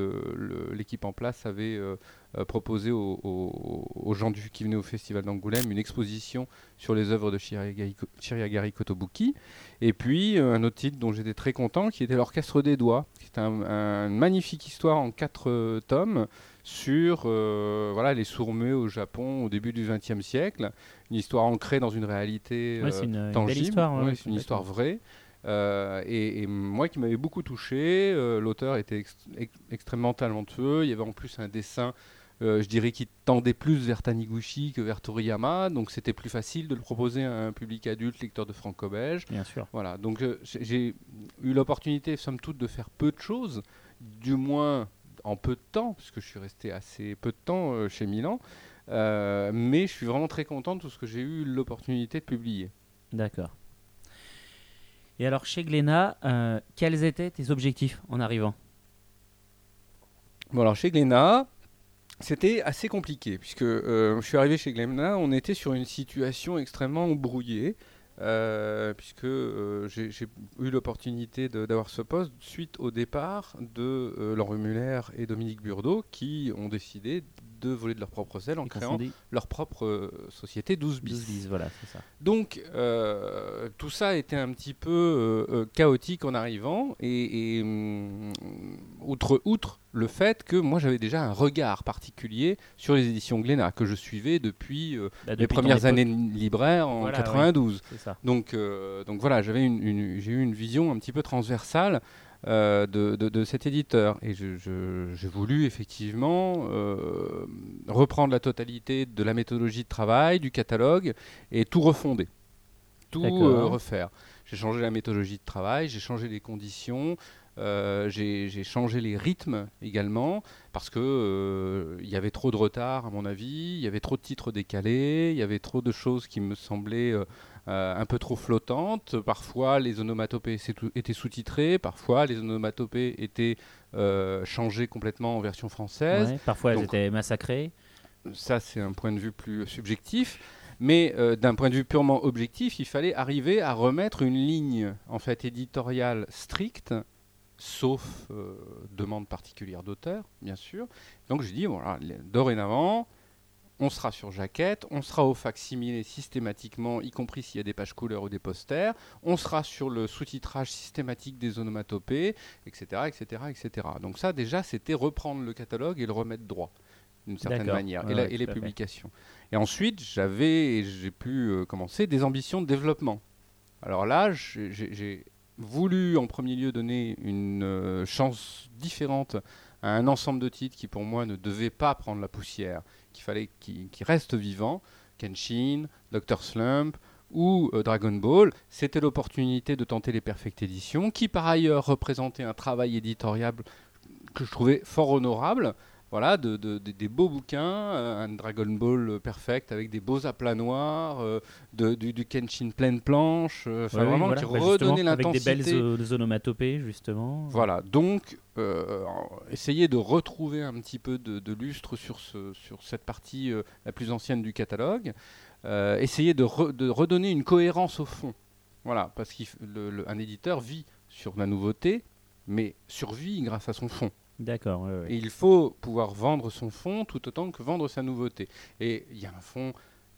l'équipe en place avait euh, euh, proposé aux, aux- aux gens du- qui venaient au Festival d'Angoulême une exposition sur les œuvres de Shiriagari, Shiriagari Kotobuki. Et puis euh, un autre titre dont j'étais très content, qui était L'Orchestre des Doigts, qui est un, un- une magnifique histoire en quatre euh, tomes sur euh, voilà, les sourds-muets au Japon au début du XXe siècle. Une histoire ancrée dans une réalité Ouais, une, tangible. histoire. ouais, Ouais, ouais, c'est une histoire vraie. Euh, et, et moi qui m'avait beaucoup touché, euh, l'auteur était ex- ex- extrêmement talentueux. Il y avait en plus un dessin, je dirais, qui tendait plus vers Taniguchi que vers Toriyama. Donc c'était plus facile de le proposer à un public adulte, lecteur de franco-belge. Bien sûr. Voilà, donc euh, j'ai eu l'opportunité, somme toute, de faire peu de choses, du moins en peu de temps, puisque je suis resté assez peu de temps euh, chez Milan. Euh, mais je suis vraiment très content de tout ce que j'ai eu l'opportunité de publier. D'accord. Et alors chez Glénat, euh, quels étaient tes objectifs en arrivant? Bon, alors chez Glénat, c'était assez compliqué, puisque euh, je suis arrivé chez Glénat, on était sur une situation extrêmement brouillée, euh, puisque euh, j'ai eu l'opportunité d'avoir ce poste suite au départ de Laurent Muller et Dominique Burdeau, qui ont décidé de voler de leur propre sel en créant leur propre euh, société 12 bis. 12 bis, voilà, ça. Donc euh, tout ça était un petit peu euh, euh, chaotique en arrivant et, et, hum, outre, outre le fait que moi j'avais déjà un regard particulier sur les éditions Glénat que je suivais depuis euh, Bah, les depuis premières années libraires en Voilà, 92. C'est ça. Donc, euh, donc voilà, j'avais une, une- j'ai eu une vision un petit peu transversale de, de- de cet éditeur. Et j'ai voulu effectivement euh, reprendre la totalité de la méthodologie de travail, du catalogue, et tout refonder. Tout euh, refaire. J'ai changé la méthodologie de travail, j'ai changé les conditions. euh, j'ai changé les rythmes également parce que euh, il y avait trop de retard à mon avis, il y avait trop de titres décalés, il y avait trop de choses qui me semblaient euh, euh, un peu trop flottantes. Parfois, les onomatopées étaient sous-titrées, parfois les onomatopées étaient euh, changées complètement en version française. Ouais, parfois, elles étaient massacrées. Ça, c'est un point de vue plus subjectif. Mais euh, d'un point de vue purement objectif, il fallait arriver à remettre une ligne en fait éditoriale stricte, sauf euh, demande particulière d'auteur, bien sûr. Donc j'ai dit voilà, dorénavant, on sera sur jaquette, on sera au facsimilé systématiquement, y compris s'il y a des pages couleurs ou des posters, on sera sur le sous-titrage systématique des onomatopées, etc., etc., etc. Donc ça, déjà, c'était reprendre le catalogue et le remettre droit, d'une certaine manière, Ouais, et, la- ouais, et les publications. Et ensuite, j'avais, et j'ai pu euh, commencer, des ambitions de développement. Alors là, j'ai voulu en premier lieu donner une euh, chance différente un ensemble de titres qui pour moi ne devait pas prendre la poussière, qu'il fallait qu'il qu'il reste vivant, Kenshin, Dr. Slump ou euh, Dragon Ball. C'était l'opportunité de tenter les Perfect Editions, qui par ailleurs représentaient un travail éditorial que je trouvais fort honorable. Voilà, de, de- de- des beaux bouquins, euh, un Dragon Ball euh, perfect avec des beaux aplats noirs, euh, du, du Kenshin pleine planche, euh, Ouais, vraiment voilà. qui Bah, redonnait Avec des l'intensité. belles onomatopées, justement. Voilà, donc essayer de retrouver un petit peu de, lustre sur, ce, sur cette partie la plus ancienne du catalogue, re- de redonner une cohérence au fond. Voilà, parce qu'un éditeur vit sur la nouveauté, mais survit grâce à son fond. D'accord, ouais, ouais. Et il faut pouvoir vendre son fond tout autant que vendre sa nouveauté. Et il y a un fond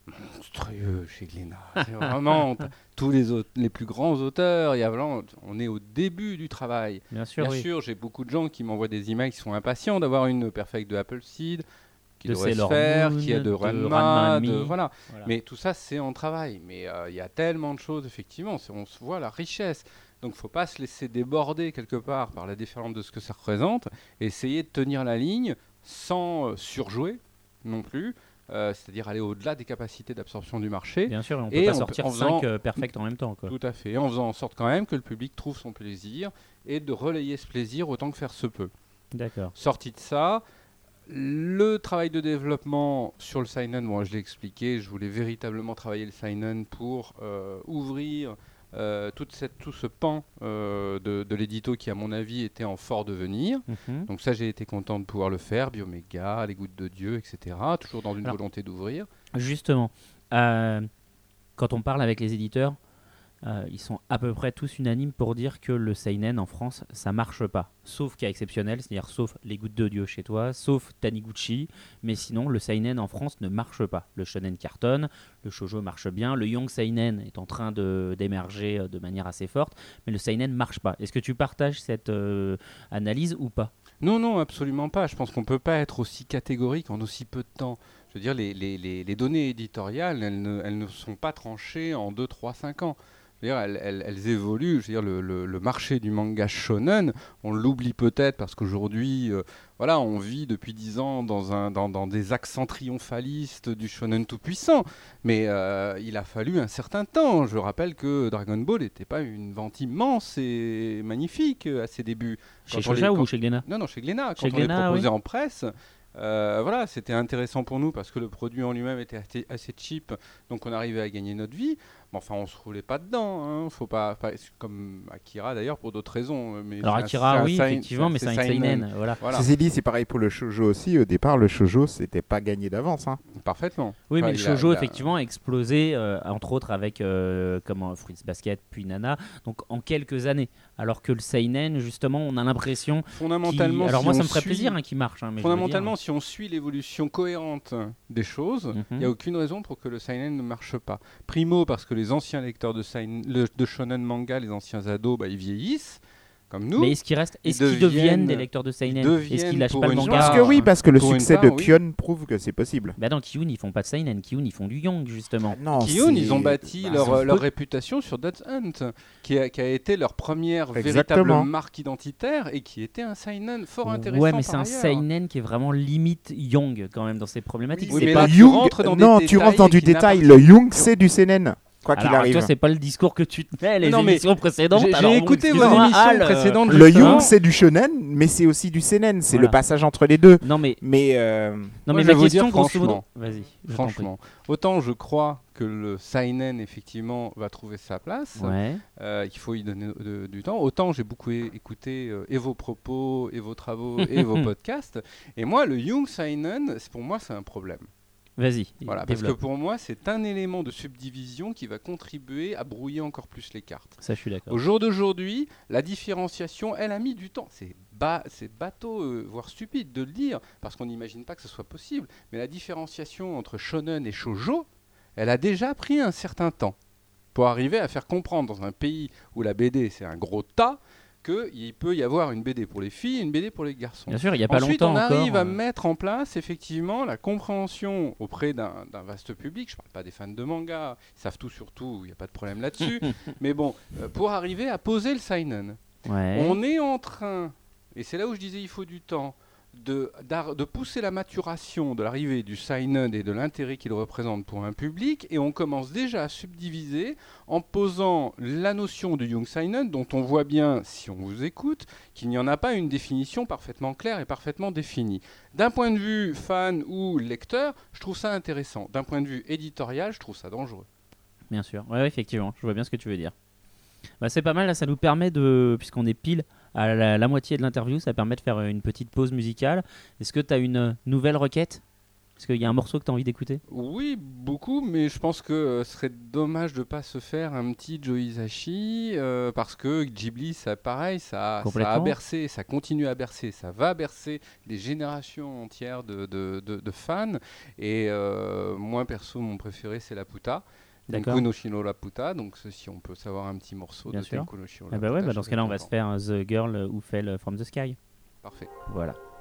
monstrueux chez Glénat. C'est vraiment tous les, les plus grands auteurs. Il y a vraiment, on est au début du travail. Bien sûr, Bien oui. sûr, j'ai beaucoup de gens qui m'envoient des emails qui sont impatients d'avoir une perfect de Appleseed, qui De devrait se faire, qui a de de Ranma, de, voilà. Voilà. Mais tout ça, c'est en travail. Mais euh, il y a tellement de choses, effectivement. On se voit la richesse. Donc, faut pas se laisser déborder quelque part par la différence de ce que ça représente. Et essayer de tenir la ligne sans euh, surjouer non plus. euh, C'est-à-dire aller au-delà des capacités d'absorption du marché. Bien sûr, on peut Et pas on sortir en faisant- 5 perfects en même temps. Quoi. Tout à fait. En faisant en sorte quand même que le public trouve son plaisir et de relayer ce plaisir autant que faire se peut. D'accord. Sorti de ça, le travail de développement sur le sign-on, moi je l'ai expliqué, je voulais véritablement travailler le sign-on pour euh, ouvrir euh, toute cette, tout ce pan euh, de, de l'édito qui, à mon avis, était en fort devenir. Mhm. Donc ça, j'ai été content de pouvoir le faire, Bioméga, Les Gouttes de Dieu, etc. Toujours dans une Alors- volonté d'ouvrir. Justement, euh, quand on parle avec les éditeurs, euh, ils sont à peu près tous unanimes pour dire que le seinen en France, ça marche pas. Sauf cas exceptionnel, c'est-à-dire sauf les gouttes de Dieu chez toi, sauf Taniguchi, mais sinon le seinen en France ne marche pas. Le shonen cartonne, le shoujo marche bien, le young seinen est en train d'émerger euh, de manière assez forte, mais le seinen marche pas. Est-ce que tu partages cette euh, analyse ou pas? Non, non, absolument pas. Je pense qu'on peut pas être aussi catégorique en aussi peu de temps. Je veux dire, les, les- les- les données éditoriales, elles ne, elles ne sont pas tranchées en 2, 3, 5 ans. Elles, elles- elles évoluent. Je veux dire, le, le- le marché du manga shonen, on l'oublie peut-être parce qu'aujourd'hui, euh, voilà, on vit depuis 10 ans dans, un, dans, dans des accents triomphalistes du shonen tout-puissant. Mais euh, il a fallu un certain temps. Je rappelle que Dragon Ball n'était pas une vente immense et magnifique euh, à ses débuts. Chez Quand Shoja ou quand- chez Glénat non, non, chez Glénat. Quand Chez on Glénat, les proposait oui. en presse, euh, voilà, c'était intéressant pour nous parce que le produit en lui-même était assez cheap, donc on arrivait à gagner notre vie. Enfin, on se roulait pas dedans. Hein. Faut pas, pas- comme Akira d'ailleurs pour d'autres raisons. euh, Mais Alors Akira, un oui, sein- effectivement, mais c'est un seinen. Voilà. Voilà, Ceci dit, c'est pareil pour le shoujo aussi. Au départ, le shoujo, c'était pas gagné d'avance. hein. parfaitement. Oui, Enfin, mais le a- a- effectivement, a explosé, euh, entre autres avec euh, comment, Fruits Basket, puis Nana, donc en quelques années. Alors que le Seinen, justement, on a l'impression. Fondamentalement, Alors si moi, ça me ferait suit- plaisir hein, qu'il marche. hein, mais dire- Fondamentalement, si on suit l'évolution cohérente des choses, il Mhm. n'y a aucune raison pour que le seinen ne marche pas. Primo, parce que les anciens lecteurs de, seinen- le- de shonen manga, les anciens ados, bah, ils vieillissent, comme nous. Mais est-ce qu'ils restent, est-ce qu'ils deviennent- des lecteurs de Seinen? Est-ce qu'ils lâchent pas le manga? pense part, que oui, parce que le succès part, de oui. Kion prouve que c'est possible. Bah dans Kiyun, ils font pas de Seinen. Kiyun, ils font du Young, justement. Non, Kiyun, ils ont bâti bah, leur, réputation sur Death Hunt, qui a, qui a été leur première Exactement. véritable marque identitaire et qui était un seinen fort intéressant. Ouais, mais c'est un. Seinen qui est vraiment limite Young, quand même, dans ses problématiques. Oui, C'est mais pas- là, le tu Young, rentres dans des non, tu rentres dans du détail. Le Young, c'est du seinen, quoi qu'il arrive. toi, c'est pas le discours que tu te mets les Non, mais émissions précédentes. J'ai écouté vos émissions Al, précédentes. Le. Young, c'est du shonen, mais c'est aussi du seinen. C'est Voilà. le passage entre les deux. Non, mais, Mais euh, non, Moi, mais je ma question, dire franchement, Vas-y. Franchement, autant je crois que le seinen effectivement va trouver sa place, Ouais. euh, qu'il faut y donner de- du temps. Autant j'ai beaucoup é- écouté euh, et vos propos, et vos travaux, et vos podcasts. Et moi, le Young Seinen, c'est- pour moi, c'est un problème. Vas-y. Voilà, parce que pour moi, c'est un élément de subdivision qui va contribuer à brouiller encore plus les cartes. Ça, je suis d'accord. Au jour d'aujourd'hui, la différenciation, elle a mis du temps. C'est ba- c'est bateau, euh, voire stupide de le dire, parce qu'on n'imagine pas que ce soit possible. Mais la différenciation entre shonen et shoujo, elle a déjà pris un certain temps pour arriver à faire comprendre dans un pays où la BD c'est un gros tas qu'il peut y avoir une BD pour les filles et une BD pour les garçons. Bien sûr, il n'y a pas Ensuite, longtemps on arrive encore. à euh, mettre en place effectivement la compréhension auprès d'un vaste public. Je ne parle pas des fans de manga, ils savent tout sur tout, il n'y a pas de problème là-dessus. Mais bon, euh, pour arriver à poser le seinen, Ouais. on est en train, et c'est là où je disais il faut du temps, de, pousser la maturation de l'arrivée du seinen et de l'intérêt qu'il représente pour un public, et on commence déjà à subdiviser en posant la notion du Young Seinen, dont on voit bien, si on vous écoute, qu'il n'y en a pas une définition parfaitement claire et parfaitement définie. D'un point de vue fan ou lecteur, je trouve ça intéressant. D'un point de vue éditorial, je trouve ça dangereux. Bien sûr. Ouais, effectivement. Je vois bien ce que tu veux dire. Bah, c'est pas mal. Ça nous permet de, puisqu'on est pile à la, la moitié de l'interview, ça permet de faire euh, une petite pause musicale. Est-ce que tu as une euh, nouvelle requête? Est-ce qu'il y a un morceau que tu as envie d'écouter? Oui, beaucoup, mais je pense que euh, ce serait dommage de ne pas se faire un petit Joe euh, parce que Ghibli, ça pareil, ça, ça a bercé, ça continue à bercer, ça va bercer des générations entières de, de- de- de fans. Et euh, moi, perso, mon préféré, c'est la Puta. D'accord. Kunoshino la Puta, donc si on peut savoir un petit morceau Bien de sûr. Tenku no Shiro Ah bah ouais, bah dans ce cas-là, on va se faire The Girl Who Fell From the Sky. Parfait. Voilà.「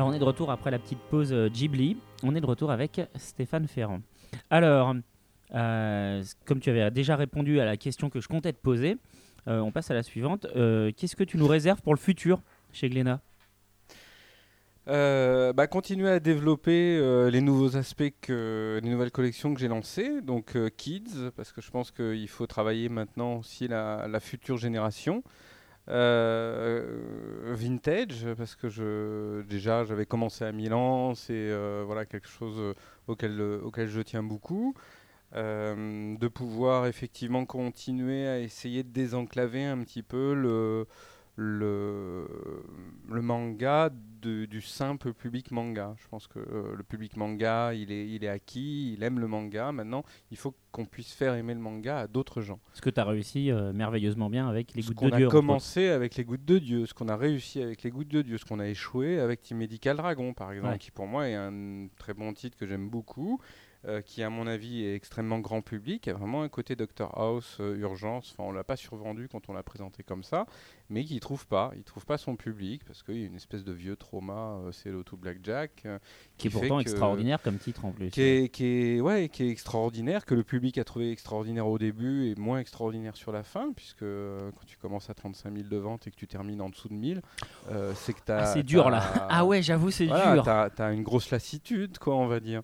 Alors on est de retour après la petite pause euh, Ghibli. On est de retour avec Stéphane Ferrand. Alors, euh, comme tu avais déjà répondu à la question que je comptais te poser, euh, on passe à la suivante. Qu'est-ce que tu nous réserves pour le futur chez Glénat? Bah, continuer à développer les nouveaux aspects, les nouvelles collections que j'ai lancées, donc Kids, parce que je pense qu'il faut travailler maintenant aussi la future génération. Euh, vintage, parce que je, déjà j'avais commencé à Milan, c'est euh, voilà, quelque chose euh, auquel, auquel je tiens beaucoup. De pouvoir effectivement continuer à essayer de désenclaver un petit peu le, le, le manga de- du simple public manga. Je pense que euh, le public manga, il est, il est acquis, il aime le manga. Maintenant, il faut qu'on puisse faire aimer le manga à d'autres gens. Ce que tu as réussi euh, merveilleusement bien avec les ce gouttes de a Dieu. entre autres. commencé avec les gouttes de Dieu, ce qu'on a réussi avec les gouttes de Dieu, ce qu'on a échoué avec Team Medical Dragon, par exemple, Ouais. qui pour moi est un très bon titre que j'aime beaucoup, euh, qui à mon avis est extrêmement grand public, qui a vraiment un côté Doctor House, euh, urgence, enfin on l'a pas survendu quand on l'a présenté comme ça, mais qui trouve pas, il trouve pas son public parce qu'il y a une espèce de vieux trauma, euh, c'est l'auto Blackjack, euh, Qui est pourtant que- extraordinaire comme titre en plus. qui est, qui est- ouais, qui est extraordinaire, que le public a trouvé extraordinaire au début et moins extraordinaire sur la fin, puisque euh, quand tu commences à 35 000 de vente et que tu termines en dessous de 1000, euh, c'est que tu as. Ah, c'est dur là. Ah ouais, j'avoue, c'est dur. Tu as, une grosse lassitude, quoi, on va dire.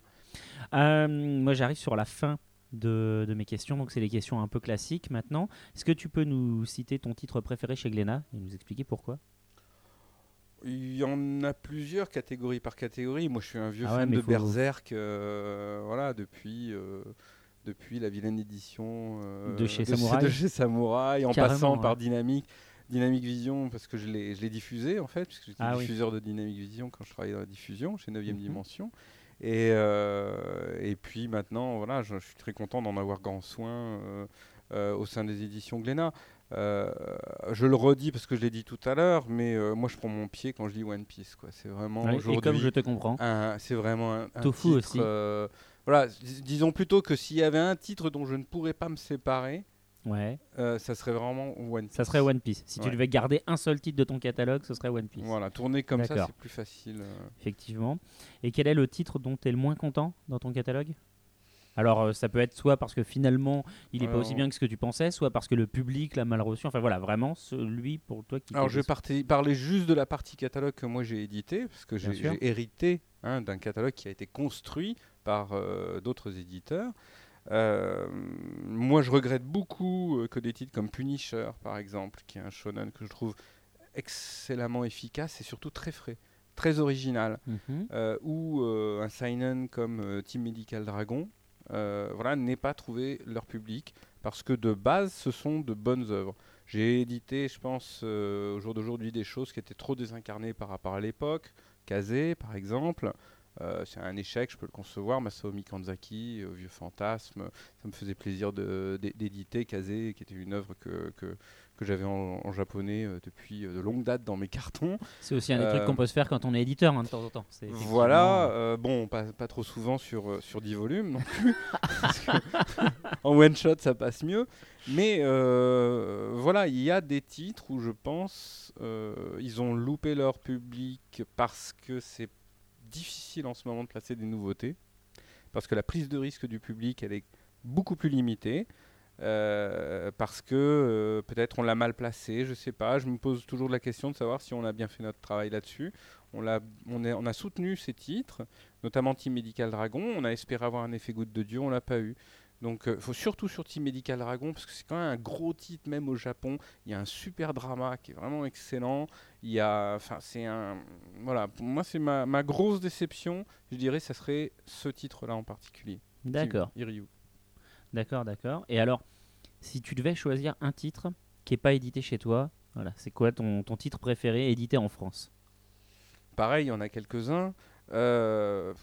Euh, moi, j'arrive sur la fin de, de mes questions, donc c'est les questions un peu classiques maintenant. Est-ce que tu peux nous citer ton titre préféré chez Glénat et nous expliquer pourquoi? Il y en a plusieurs catégories par catégorie. Moi, je suis un vieux Ah ouais, fan de Berserk, euh, voilà, depuis. euh, depuis la vilaine édition euh, De chez Samurai. de chez Samurai, en Carrément, passant ouais. par Dynamic, Dynamic Vision, parce que je l'ai diffusé en fait, puisque j'étais Ah oui. diffuseur de Dynamic Vision quand je travaillais dans la diffusion, chez 9ème Mhm. Dimension. Et, euh, et puis maintenant, voilà, je, je suis très content d'en avoir grand soin euh, euh, au sein des éditions Glénat. Euh, je le redis parce que je l'ai dit tout à l'heure, mais euh, moi je prends mon pied quand je lis One Piece. quoi. C'est vraiment Ouais, Et aujourd'hui comme je te comprends. un- c'est vraiment un, un Tofu titre, aussi. euh, voilà, dis- disons plutôt que s'il y avait un titre dont je ne pourrais pas me séparer, Ouais, euh, ça serait vraiment One Piece. ça serait One Piece. Si tu devais garder un seul titre de ton catalogue, ce serait One Piece. Voilà, tourner comme ça, c'est plus facile. euh. Effectivement. Et quel est le titre dont tu es le moins content dans ton catalogue? Alors, euh, ça peut être soit parce que finalement, il n'est pas aussi bien que ce que tu pensais, soit parce que le public l'a mal reçu. Enfin voilà, vraiment, celui pour toi qui. Alors je vais parler juste de la partie catalogue que moi j'ai édité, parce que j'ai hérité hein, d'un catalogue qui a été construit par euh, d'autres éditeurs. Euh, moi je regrette beaucoup euh, que des titres comme Punisher par exemple, qui est un shonen que je trouve excellemment efficace et surtout très frais, très original. Mhm. euh, ou euh, un seinen comme euh, Team Medical Dragon, voilà, n'aient pas trouvé leur public parce que de base, ce sont de bonnes œuvres. J'ai édité, je pense, au jour d'aujourd'hui, des choses qui étaient trop désincarnées par rapport à l'époque. Kazé, par exemple. Euh, c'est un échec, je peux le concevoir. Masaomi Kanzaki, euh, Vieux Fantasme. Ça me faisait plaisir d'éditer Kazé, qui était une œuvre que, que, que j'avais en, en japonais euh, depuis de longues dates dans mes cartons. C'est aussi un des trucs qu'on peut se faire quand on est éditeur hein, de temps en temps. Effectivement- Voilà, bon, pas, pas trop souvent sur, sur 10 volumes non plus. parce que en one shot, ça passe mieux. Mais voilà, il y a des titres où je pense ils ont loupé leur public parce que c'est difficile en ce moment de placer des nouveautés. Parce que la prise de risque du public, elle est beaucoup plus limitée. euh, parce que euh, peut-être on l'a mal placé, je sais pas. Je me pose toujours la question de savoir si on a bien fait notre travail là-dessus. On, est- on a soutenu ces titres, notamment Team Medical Dragon. On a espéré avoir un effet goutte de Dieu, on l'a pas eu. Donc il faut surtout sur Team Medical Dragon, parce que c'est quand même un gros titre, même au Japon. Il y a un super drama qui est vraiment excellent. Il y a, enfin, c'est un, voilà, pour moi c'est ma, ma grosse déception. Je dirais, ça serait ce titre-là en particulier. D'accord, Iryu. d'accord, d'accord. Et alors, si tu devais choisir un titre qui n'est pas édité chez toi, voilà, c'est quoi ton, ton titre préféré édité en France? Pareil, il y en a quelques-uns. Euh,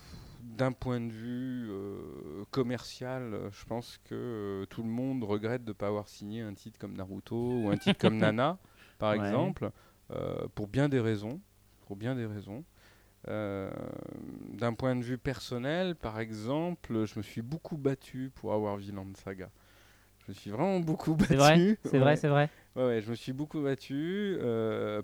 D'un point de vue euh, commercial, euh, je pense que euh, tout le monde regrette de ne pas avoir signé un titre comme Naruto ou un titre comme Nana, par Ouais. exemple, euh, pour bien des raisons. Pour bien des raisons. D'un point de vue personnel, par exemple, je me suis beaucoup battu pour avoir Villain Saga. Je me suis vraiment beaucoup battu. C'est vrai C'est vrai, c'est vrai Ouais, ouais, je me suis beaucoup battu.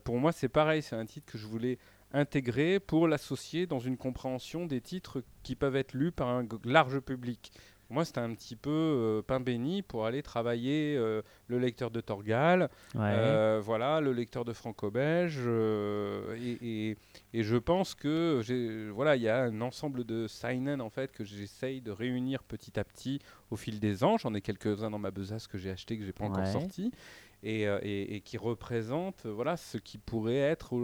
Pour moi, c'est pareil, c'est un titre que je voulais intégré pour l'associer dans une compréhension des titres qui peuvent être lus par un large public. Pour moi, c'était un petit peu euh, pain béni pour aller travailler euh, le lecteur de Torgal, Ouais. euh, voilà, le lecteur de franco-belge. et, et- et je pense que voilà, il y a un ensemble de seinen en fait que j'essaye de réunir petit à petit au fil des ans. J'en ai quelques-uns dans ma besace que j'ai acheté que j'ai pas encore Ouais. sorti et, et- qui représentent voilà ce qui pourrait être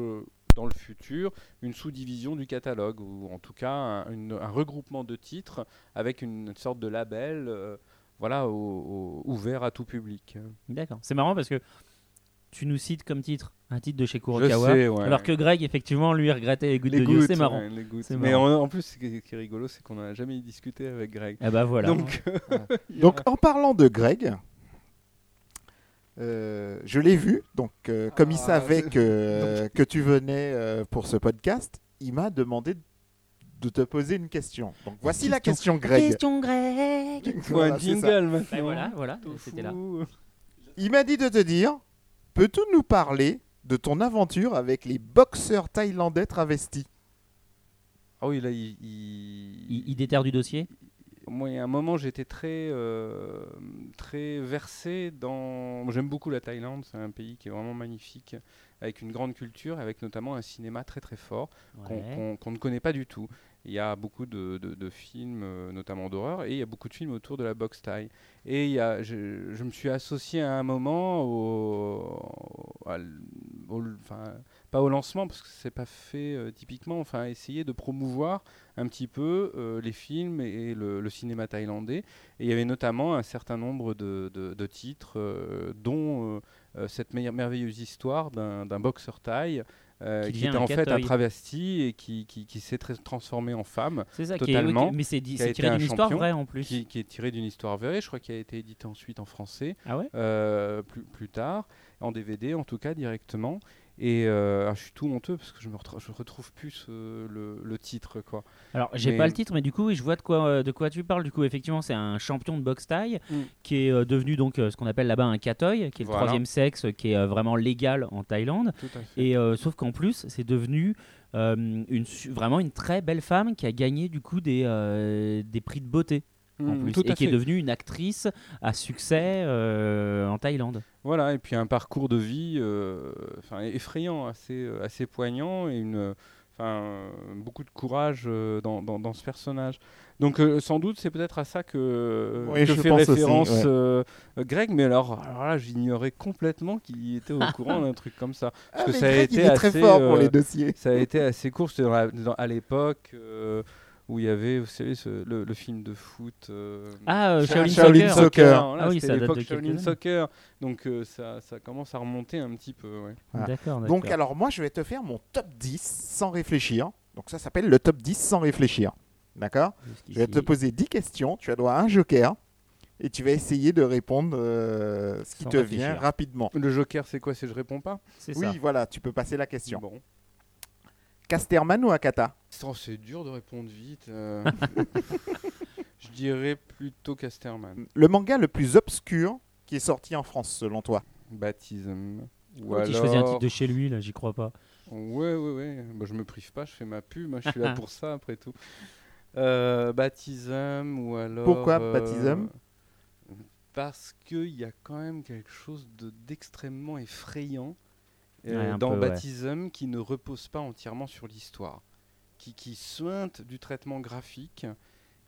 dans le futur une sous-division du catalogue ou en tout cas un, une- un regroupement de titres avec une sorte de label. euh, voilà, au- au- ouvert à tout public. D'accord. C'est marrant parce que tu nous cites comme titre un titre de chez Kurokawa. sais, ouais. Alors que Greg, effectivement, lui regrettait les gouttes les de Dieu. gouttes, C'est marrant. ouais. C'est Mais marrant. en, en plus, ce qui est, rigolo, c'est qu'on n'a jamais discuté avec Greg. Ah bah voilà. Donc, Donc, en parlant de Greg, euh, je l'ai vu. Donc, euh, comme il Ah, savait que, que tu venais euh, pour ce podcast, il m'a demandé de te poser une question. Donc, voici la question, Greg. Question Greg. faut Voilà, un c'est ça. jingle maintenant. Voilà, voilà, Tout c'était là. Il m'a dit de te dire Peux-tu nous parler de ton aventure avec les boxeurs thaïlandais travestis? Ah oui, là, il. il- Il, il déterre du dossier? Moi, il y a un moment, j'étais très, euh, très versé dans. J'aime beaucoup la Thaïlande, c'est un pays qui est vraiment magnifique, avec une grande culture, avec notamment un cinéma très très fort. qu'on Ouais. qu'on- qu'on ne connaît pas du tout. Il y a beaucoup de, de- de films, euh, notamment d'horreur, et il y a beaucoup de films autour de la boxe thaï. Et il y a, je, je me suis associé à un moment au, à l- au- enfin, pas au lancement parce que c'est pas fait euh, typiquement, enfin essayer de promouvoir un petit peu euh, les films et, le, le cinéma thaïlandais. Et il y avait notamment un certain nombre de, de- de titres, euh, dont euh, cette merveilleuse histoire d'un boxeur thaï euh, Qui qui, était en fait un travesti et qui, qui, qui s'est tra- transformé en femme, C'est ça qui est. Ok, mais c'est tiré un d'une histoire vraie en plus. qui, qui est tiré d'une histoire vraie, je crois qu'il a été édité ensuite en français, Ah ouais? euh, plus, plus tard, en DVD en tout cas directement. Et euh, ah, je suis tout honteux parce que je me je retrouve plus le, le titre quoi. Alors, j'ai Mais- pas le titre, mais du coup, oui, je vois de quoi, euh, de quoi tu parles. Du coup, effectivement, c'est un champion de boxe thaï Mm. qui est euh, devenu donc ce qu'on appelle là-bas un katoy, qui est le Voilà. troisième sexe, qui est vraiment légal en Thaïlande. Et sauf qu'en plus, c'est devenu une, vraiment une très belle femme qui a gagné du coup des, des prix de beauté en Mm, plus, tout et qui est devenue une actrice à succès euh, en Thaïlande. Voilà, et puis un parcours de vie euh, effrayant, assez, euh, assez poignant, et une, beaucoup de courage euh, dans, dans, dans ce personnage. Donc euh, sans doute c'est peut-être à ça que, Oui, que je fait aussi, référence ouais. euh, Greg, mais alors, alors là j'ignorais complètement qu'il était au courant d'un truc comme ça. Ah, que mais ça a Greg, été très assez, fort pour les dossiers. Ça a été assez court, c'était à l'époque euh, où il y avait, vous savez, ce- le, le film de foot. euh, Ah, euh, Shaolin, Shaolin Soccer. Soccer. Là, Ah oui, ça date l'époque de Shaolin années. Soccer, donc euh, ça, ça commence à remonter un petit peu. Ouais. Voilà. D'accord, Donc, alors, moi, je vais te faire mon top 10 sans réfléchir. Donc, ça s'appelle le top 10 sans réfléchir. D'accord Je vais te poser 10 questions. Tu as droit à un joker. Et tu vas essayer de répondre euh, ce qui Sans te réfléchir. vient rapidement. Le Joker, c'est quoi? C'est je réponds pas? C'est Oui, ça. voilà, tu peux passer la question. Bon. Casterman ou Akata? Oh, c'est dur de répondre vite. euh. je dirais plutôt Casterman. Le manga le plus obscur qui est sorti en France, selon toi? Baptisme. Ou Oh, alors... tu choisis un titre de chez lui, là, j'y crois pas. Ouais, ouais, ouais. Bah, je me prive pas, je fais ma pub. hein, je suis là pour ça, après tout. Euh, baptisme ou alors. Pourquoi euh, Baptisme Parce qu'il y a quand même quelque chose de- d'extrêmement effrayant Ouais, euh, un dans peu, ouais. Baptisme qui ne repose pas entièrement sur l'histoire. Qui, qui sointe du traitement graphique.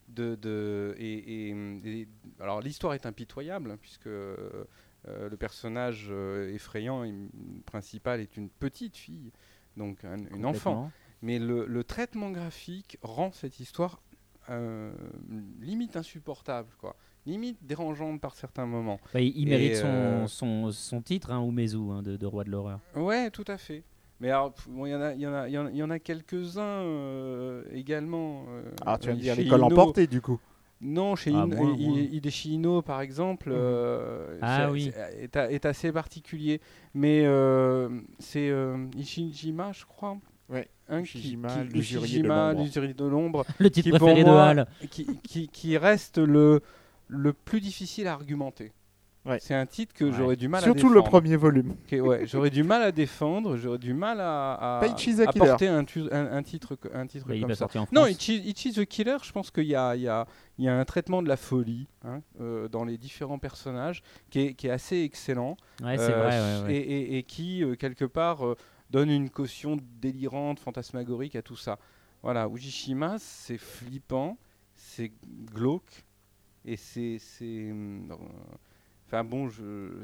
De, de, et, et- et- alors l'histoire est impitoyable puisque euh, le personnage euh, effrayant il- principal est une petite fille, donc un- une enfant. Mais le, le traitement graphique rend cette histoire euh, limite insupportable, quoi. Limite dérangeante par certains moments. Bah, il, mérite son, euh, son, son titre, hein, Umezu, hein, de, de Roi de l'horreur. Ouais, tout à fait. Mais alors, bon, il y en a, il y en a, il y en a- il y en a quelques-uns euh, également. euh, Ah, tu vas me dire l'école emportée, du coup. Non, chez Ah, In- moins, I- moins. Hideshi Ino, par exemple, euh, Ah c'est- oui. est, est assez particulier. Mais euh, c'est euh, Ishijima, je crois. Ouais, Hein, qui- Ushijima, qui- l'usurier de Ushijima, l'ombre. l'usurier de l'ombre, Le titre qui préféré de moi- Hal. qui, qui, qui reste le, le plus difficile à argumenter. Ouais. C'est un titre que Ouais. j'aurais du mal à Surtout défendre. le premier volume. Ouais, j'aurais du mal à défendre, j'aurais du mal à, à, à porter un, tu- un- un titre, un titre comme ça. Non, Itchy, Itchy the Killer, je pense qu'il y a, y, y un traitement de la folie hein, euh, dans les différents personnages qui est, qui est assez excellent Ouais, c'est euh, vrai. ouais, ouais. Et, et- et qui, euh, quelque part, euh, donne une caution délirante, fantasmagorique à tout ça. Voilà, Ujishima, c'est flippant, c'est glauque, et c'est... hum, Enfin bon,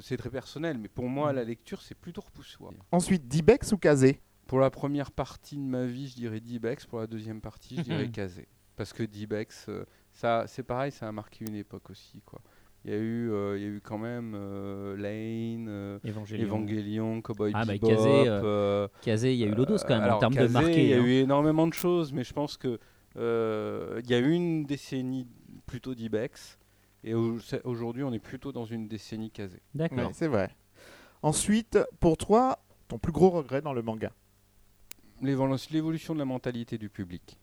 c'est très personnel, mais pour moi, la lecture, c'est plutôt repoussoir. Ensuite, Dibex ou Kazé? Pour la première partie de ma vie, je dirais Dibex. Pour la deuxième partie, je dirais Mhm. Kazé. Parce que Dibex, euh, ça, c'est pareil, ça a marqué une époque aussi. Quoi. Il y a eu, euh, il y a eu quand même euh, Lane, euh, Evangelion. Evangelion, Cowboy Ah, bah, Bebop. Kazé, Kazé, il y a eu l'Odos quand même alors, en termes de marqué. Il y a hein. eu énormément de choses, mais je pense que il y a eu une décennie plutôt d'Ibex. Et au- aujourd'hui, on est plutôt dans une décennie Kazé. D'accord. Ouais, c'est vrai. Ensuite, pour toi, ton plus gros regret dans le manga L'évolu- L'évolution de la mentalité du public.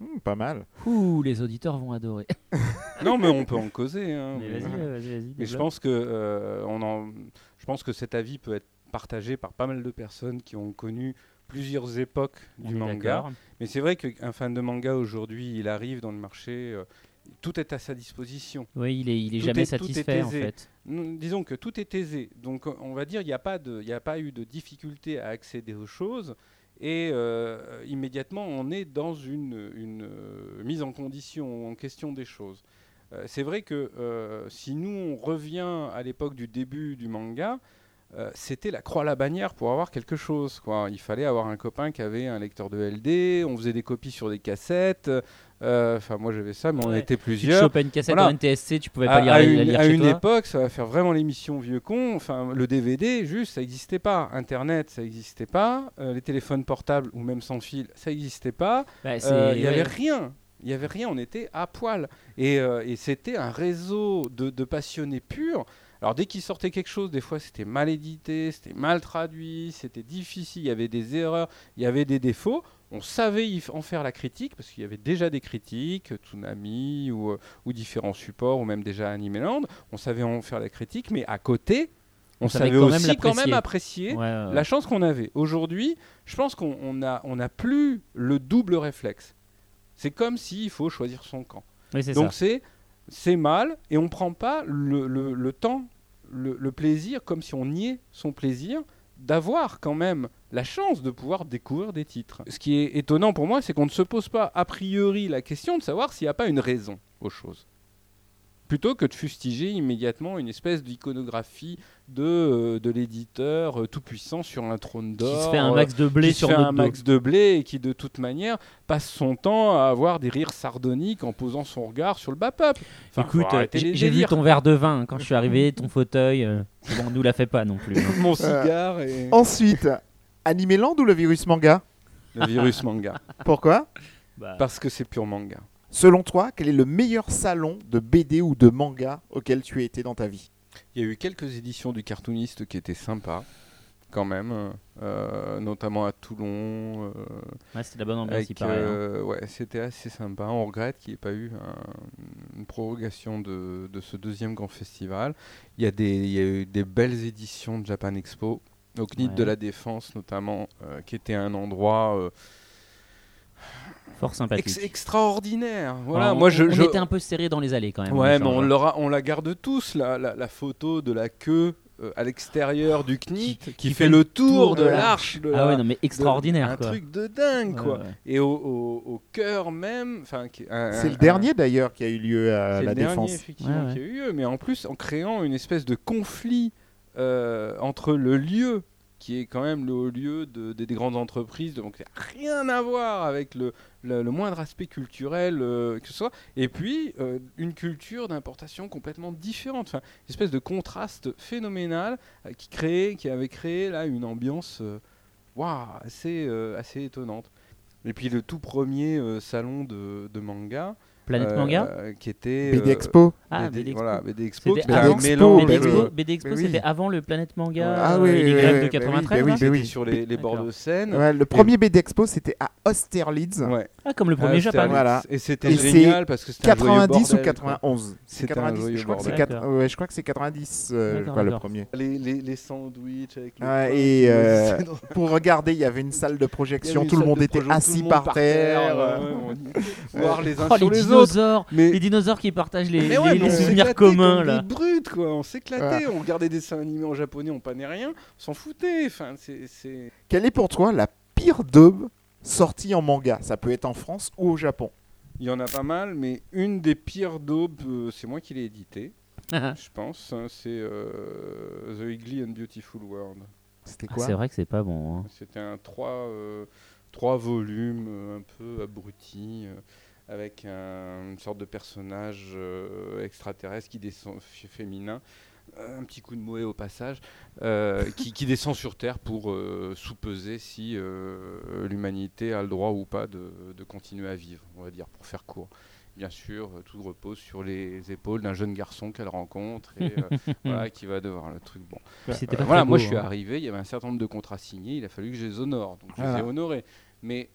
Hmm, Pas mal. Ouh, les auditeurs vont adorer. non, mais on peut en causer. hein, Mais mais- vas-y, ouais, vas-y, vas-y. Mais je développe. pense que euh, on en, je pense que cet avis peut être partagé par pas mal de personnes qui ont connu plusieurs époques On du est manga. d'accord. Mais c'est vrai qu'un fan de manga aujourd'hui, il arrive dans le marché, euh, tout est à sa disposition. Oui, il est, il est jamais est- tout est satisfait en fait. Disons que tout est aisé. Donc on va dire il n'y a pas de, il y a pas eu de difficulté à accéder aux choses. Et euh, immédiatement, on est dans une, une, euh, mise en condition, en question des choses. Euh, c'est vrai que euh, si nous, on revient à l'époque du début du manga, c'était la croix à la bannière pour avoir quelque chose. Quoi. Il fallait avoir un copain qui avait un lecteur de LD, on faisait des copies sur des cassettes. Euh, Enfin, moi j'avais ça, mais on Ouais. était Tu plusieurs. chopais une cassette Voilà. en NTSC, tu pouvais À, pas lire, à une, la lire à chez une toi. époque, ça va faire vraiment l'émission vieux con. Enfin, le DVD, juste, ça n'existait pas. Internet, ça n'existait pas. Euh, les téléphones portables ou même sans fil, ça n'existait pas. Bah, Euh, Il n'y ouais. avait rien. Il n'y avait rien, on était à poil. Et, euh, et c'était un réseau de, de passionnés purs. Alors dès qu'il sortait quelque chose, des fois c'était mal édité, c'était mal traduit, c'était difficile, il y avait des erreurs, il y avait des défauts. On savait en faire la critique parce qu'il y avait déjà des critiques, Tsunami ou, euh, ou différents supports ou même déjà Animeland. On savait en faire la critique, mais à côté, on, On savait savait quand même aussi quand même apprécier Ouais, ouais, ouais. la chance qu'on avait. Aujourd'hui, je pense qu'on on a, on a plus le double réflexe. C'est comme s'il faut choisir son camp. Oui, c'est Donc c'est c'est mal et on prend pas le temps, le, le plaisir, comme si on niait son plaisir d'avoir quand même la chance de pouvoir découvrir des titres. Ce qui est étonnant pour moi, c'est qu'on ne se pose pas a priori la question de savoir s'il n'y a pas une raison aux choses. Plutôt que de fustiger immédiatement une espèce d'iconographie de, euh, de l'éditeur euh, tout-puissant sur un trône Qui d'or. se fait un euh, max de blé qui se sur fait notre un dos. max de blé et qui de toute manière passe son temps à avoir des rires sardoniques en posant son regard sur le bas peuple. Enfin, Écoute, euh, j'ai vu ton verre de vin quand je suis arrivé, ton fauteuil. euh, Bon, on nous la fait pas non plus. hein. mon cigare et Ensuite, Animeland ou le virus manga? Le virus manga Pourquoi? Bah, parce que c'est pur manga. Selon toi, quel est le meilleur salon de BD ou de manga auquel tu as été dans ta vie? Il y a eu quelques éditions du cartooniste qui étaient sympas quand même, euh, notamment à Toulon. euh, ouais, c'était la bonne ambiance, avec, il paraît. hein. euh, ouais, c'était assez sympa. On regrette qu'il n'y ait pas eu un- une prorogation de, de ce deuxième grand festival. Il y, a des, il y a eu des belles éditions de Japan Expo, au CNIT Ouais. de la Défense notamment, euh, qui était un endroit euh, Fort sympathique. ex- extraordinaire. Voilà, Alors, on, moi je, on je- était un peu serré dans les allées quand même. Ouais, mais échange, on, hein. l'aura- on la garde tous, la, la, la photo de la queue euh, à l'extérieur du CNIT qui, fait, le tour de l'arche. Ah la- ouais, non mais de- extraordinaire Un quoi. truc de dingue, Ouais, quoi. ouais. Et au, au- au cœur même, C'est le dernier d'ailleurs qui a eu lieu à c'est la le dernier, Défense. effectivement, Ouais, ouais. qui a eu lieu, mais en plus en créant une espèce de conflit euh, entre le lieu qui est quand même le lieu de, de- des grandes entreprises, donc rien à voir avec le, le- moindre aspect culturel euh, que ce soit, et puis euh, une culture d'importation complètement différente, enfin, une espèce de contraste phénoménal euh, qui, créait, qui avait créé là une ambiance assez, assez étonnante. Et puis le tout premier salon de manga, Planète euh, Manga qui était BD euh, Expo. Ah, BD, BD Expo. voilà, BD Expo, C'était qui était avant- un BD mélange. BD mais Expo, oui. BD Expo, Mais oui. c'était avant le Planète Manga Ah euh, oui, et les oui, grèves oui, de oui, 93 oui, sur les, les bords de Seine. Ouais, le premier BD Expo, c'était à Austerlitz. Ouais. Ah, comme le premier Ah, Japan. Voilà. Et c'était génial parce que c'était un joyeux 90 ou bordel, quoi. 91 C'est C'était un 90, joyeux je crois que c'est je crois que c'est 90 euh, D'accord, quoi, le premier. Les, les, les sandwichs avec et, euh, Pour regarder, il y avait une salle de projection, tout le monde de était assis par terre. voir les uns Oh, sur les autres. Dinosaures Mais Les dinosaures qui partagent les, Mais ouais, les- mais les on souvenirs communs là. Quoi, on s'éclatait, on regardait des dessins animés en japonais, on pannait rien, on s'en foutait. Enfin, c'est, Quelle est pour toi la pire daube sortie en manga? Ça peut être en France ou au Japon. Il y en a pas mal, mais une des pires daubes, euh, c'est moi qui l'ai édité, je pense. hein, c'est euh, The Ugly and Beautiful World. C'était Ah, quoi? c'est vrai que c'est pas bon. hein. C'était un 3, volumes euh, un peu abruti, euh, avec un- une sorte de personnage euh, extraterrestre qui descend, féminin, un petit coup de moé au passage, euh, qui, qui descend sur Terre pour euh, sous-peser si euh, l'humanité a le droit ou pas de, de continuer à vivre, on va dire, pour faire court. Bien sûr, tout repose sur les épaules d'un jeune garçon qu'elle rencontre et euh, voilà, qui va devoir le truc. Bon, euh, voilà, moi beau, je suis hein. arrivé, il y avait un certain nombre de contrats signés, il a fallu que je les honore, donc je les Voilà. ai honorés. Mais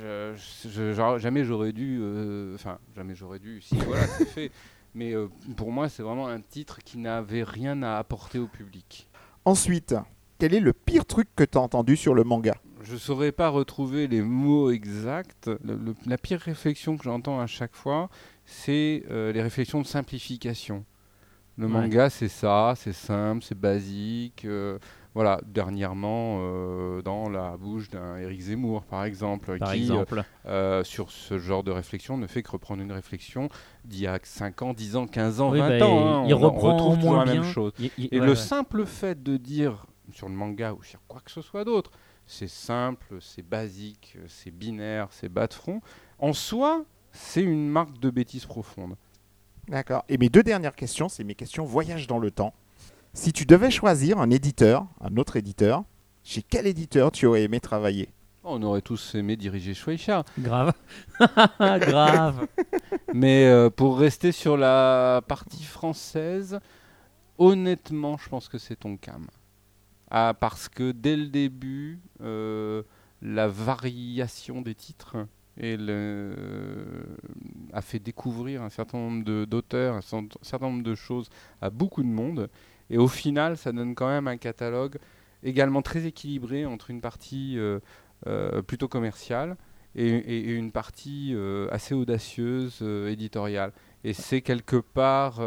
je- je- je- jamais j'aurais dû, euh, enfin jamais j'aurais dû, si voilà c'est fait. Mais euh, pour moi c'est vraiment un titre qui n'avait rien à apporter au public. Ensuite, quel est le pire truc que tu as entendu sur le manga? Je ne saurais pas retrouver les mots exacts. Le- le- la pire réflexion que j'entends à chaque fois, c'est euh, les réflexions de simplification. Le Ouais. manga, c'est ça, c'est simple, c'est basique. euh, voilà, dernièrement, euh, dans la bouche d'un Eric Zemmour, par exemple, Par qui, exemple. euh, sur ce genre de réflexion, ne fait que reprendre une réflexion d'il y a 5 ans, 10 ans, 15 ans, Oui, 20 bah, ans. hein, il on, on reprend retrouve toujours moins la même chose. Il- il- Et ouais, le ouais. simple fait de dire sur le manga ou sur quoi que ce soit d'autre, c'est simple, c'est basique, c'est binaire, c'est bas de front, en soi, c'est une marque de bêtise profonde. D'accord. Et mes deux dernières questions, c'est mes questions voyage dans le temps. Si tu devais choisir un éditeur, un autre éditeur, chez quel éditeur tu aurais aimé travailler? On aurait tous aimé diriger Shueisha. Grave. Grave. Mais euh, pour rester sur la partie française, honnêtement, je pense que c'est Tonkam. Ah, parce que dès le début, euh, la variation des titres et le, a fait découvrir un certain nombre de- d'auteurs, un certain nombre de choses à beaucoup de monde. Et au final, ça donne quand même un catalogue également très équilibré entre une partie euh, euh, plutôt commerciale et, et- et une partie euh, assez audacieuse éditoriale. Et c'est quelque part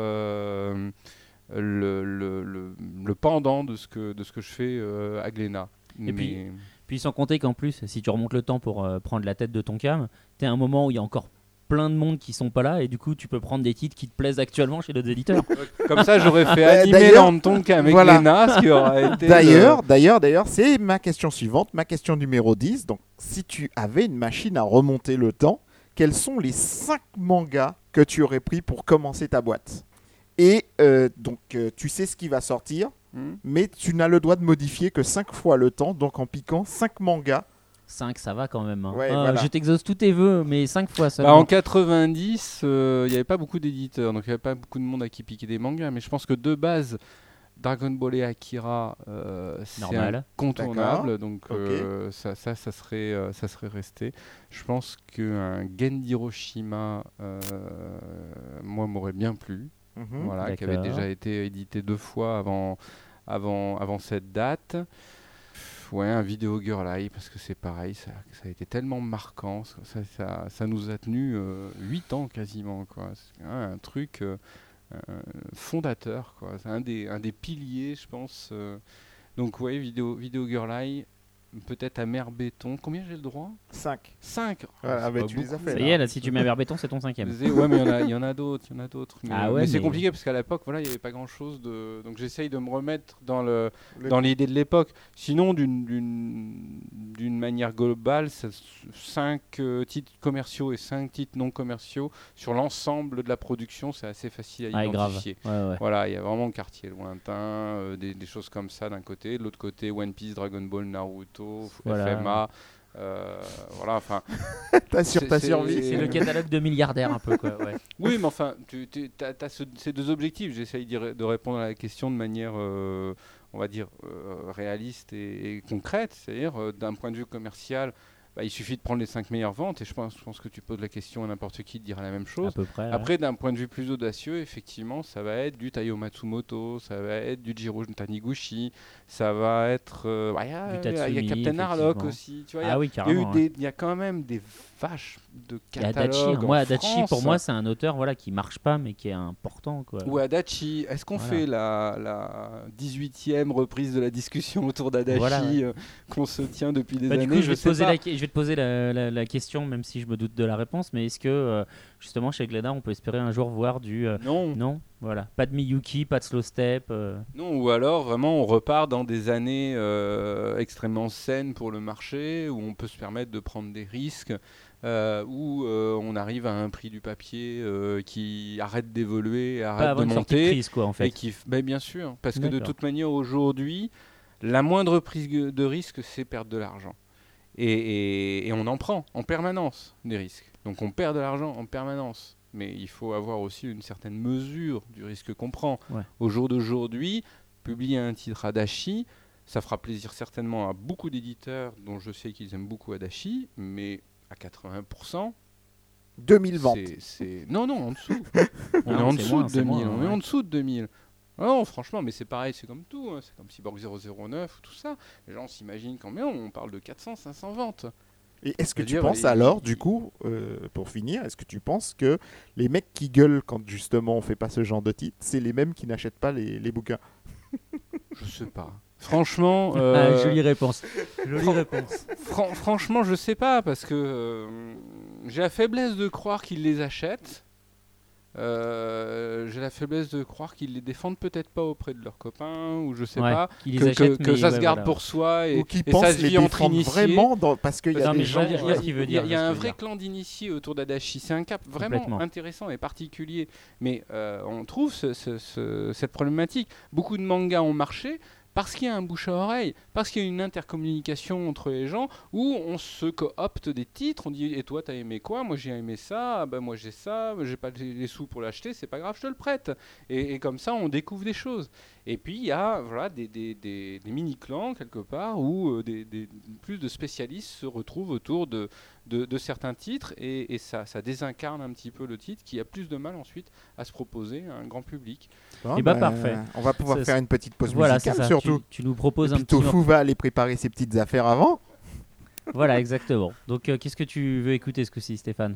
le, le- le- le pendant de ce que, de ce que je fais euh, à Glénat. Et puis- Mais- Puis sans compter qu'en plus, si tu remontes le temps pour euh, prendre la tête de ton cam, t'es à un moment où il y a encore plein de monde qui sont pas là et du coup tu peux prendre des titres qui te plaisent actuellement chez d'autres éditeurs. Comme ça, j'aurais fait Euh, animer d'ailleurs- l'Antonka avec Voilà. Glénat, ce qui aura été. D'ailleurs, d'ailleurs, d'ailleurs, c'est ma question suivante, ma question numéro 10. Donc, si tu avais une machine à remonter le temps, quels sont les 5 mangas que tu aurais pris pour commencer ta boîte? Et euh, donc, euh, tu sais ce qui va sortir, Hmm mais tu n'as le droit de modifier que 5 fois le temps, donc en piquant 5 mangas. 5 ça va quand même. hein. Ouais, Ah, voilà. Je t'exauce tous tes vœux, mais 5 fois Bah, seulement. en 90, euh, il n'y avait pas beaucoup d'éditeurs, donc il n'y avait pas beaucoup de monde à qui piquer des mangas. Mais je pense que de base, Dragon Ball et Akira, euh, c'est incontournable. Donc euh, ça, ça, ça serait, euh, ça serait resté. Je pense qu'un Gen d'Hiroshima, euh, moi, m'aurait bien plu. Mhm. Voilà, qui avait déjà été édité deux fois avant, avant, avant cette date. Ouais, un vidéo Girl Eye, parce que c'est pareil, ça, ça a été tellement marquant, ça, ça, ça- nous a tenu 8 ans quasiment, quoi. Un truc euh, euh, fondateur, quoi. C'est un des, un des piliers, je pense. euh. Donc, ouais, vidéo, vidéo Girl Eye, peut-être à mer béton. Combien j'ai le droit? 5. 5 Voilà, bah, tu les as fait, Ça y est, là, si tu mets un béton, c'est ton cinquième. Ouais, mais il y en a- d'autres, il y en a d'autres. Mais, Ah ouais, mais c'est compliqué parce qu'à l'époque, voilà, il n'y avait pas grand-chose de. Donc j'essaye de me remettre dans le Le- dans l'idée de l'époque. Sinon, d'une d'une d'une manière globale, 5 titres commerciaux et 5 titres non commerciaux sur l'ensemble de la production, c'est assez facile à Ah, grave. identifier. Ouais, ouais. Voilà, il y a vraiment le quartier lointain, euh, des, des choses comme ça d'un côté. De l'autre côté, One Piece, Dragon Ball, Naruto, Voilà. FMA, Euh, voilà, enfin. T'assures ta survie. C'est le catalogue de milliardaires un peu quoi. Ouais. Oui, mais enfin, tu as, ces deux objectifs. J'essaye de répondre à la question de manière, euh, on va dire, euh, réaliste et, et concrète. C'est-à-dire, euh, d'un point de vue commercial, bah, il suffit de prendre les 5 meilleures ventes. Et je pense, je pense que tu poses la question à n'importe qui, te dira la même À chose. peu près. ouais. Après, d'un point de vue plus audacieux, effectivement, ça va être du Taiyo Matsumoto, ça va être du Jiro Taniguchi, ça va être. euh, bah, Il y, y a- y Captain Harlock aussi. Tu vois, y a- y, ouais. il y a quand même des vaches de Et Adachi, hein. moi Adachi pour moi c'est un auteur voilà qui marche pas mais qui est important quoi. Ou Adachi. Est-ce qu'on Voilà. fait la, la 18e reprise de la discussion autour d'Adachi Voilà, ouais. euh, qu'on se tient depuis des Bah, années? du coup, je vais, te sais poser pas. la, je vais te poser la, la- la question, même si je me doute de la réponse, mais est-ce que euh, justement chez Glénat, on peut espérer un jour voir du. euh, Non, non? Voilà. Pas de Miyuki, pas de slow step. non, ou alors vraiment on repart dans des années extrêmement saines pour le marché, où on peut se permettre de prendre des risques, euh, où euh, on arrive à un prix du papier euh, qui arrête d'évoluer, arrête de sortie de monter. crise, quoi, en fait. Et qui, bien sûr, parce que de toute manière aujourd'hui, la moindre prise de risque, c'est perdre de l'argent. Et, et- et on en prend en permanence des risques. Donc on perd de l'argent en permanence. Mais il faut avoir aussi une certaine mesure du risque qu'on prend. Ouais. Au jour d'aujourd'hui, publier un titre Adachi, ça fera plaisir certainement à beaucoup d'éditeurs dont je sais qu'ils aiment beaucoup Adachi, mais à 80%, 2000 ventes. c'est-. Non, non, en dessous. on est en dessous moins, de c'est 2000. moins, on est en dessous de 2000. Non, franchement, mais c'est pareil, c'est comme tout. hein, C'est comme Cyborg 009 ou tout ça. Les gens s'imaginent quand même, on parle de 400, 500 ventes. Et est-ce que tu dire, penses alors, du coup, euh, pour finir, est-ce que tu penses que les mecs qui gueulent quand justement on fait pas ce genre de titre, c'est les mêmes qui n'achètent pas les, les bouquins? Je sais pas. Franchement, Ah, euh, jolie réponse. Jolie réponse. fran- franchement, je sais pas parce que euh, j'ai la faiblesse de croire qu'ils les achètent. Euh, j'ai la faiblesse de croire qu'ils les défendent peut-être pas auprès de leurs copains ou je sais Ouais, pas qu'ils les que, que- achètent, que mais ça se garde voilà. pour soi et, Ou qui et pensent ça se les défendre vraiment dans- parce qu'il y a Non, des gens... Il y a, ce qu'il veut il y a- dire, il y a ce un vrai dire. clan d'initiés autour d'Adachi. C'est un cap vraiment intéressant et particulier. Mais euh, on trouve ce- ce- ce- cette problématique. Beaucoup de mangas ont marché parce qu'il y a un bouche à oreille, parce qu'il y a une intercommunication entre les gens où on se coopte des titres. On dit Et toi, t'as aimé quoi? Moi, j'ai aimé ça. Ah ben, moi, j'ai ça. J'ai pas les sous pour l'acheter. C'est pas grave, je te le prête. Et, comme ça, on découvre des choses. Et puis, il y a voilà, des, mini-clans, quelque part, où euh, plus de spécialistes se retrouvent autour de, de, de certains titres. Et, et ça, ça désincarne un petit peu le titre qui a plus de mal ensuite à se proposer à un grand public. Bon, Eh bah, ben, parfait. On va pouvoir faire une petite pause Voilà, musicale ça. surtout. Tu, tu nous proposes Et un puis petit. Tofu va aller préparer ses petites affaires avant. Voilà, exactement. Donc, euh, qu'est-ce que tu veux écouter ce coup-ci, Stéphane?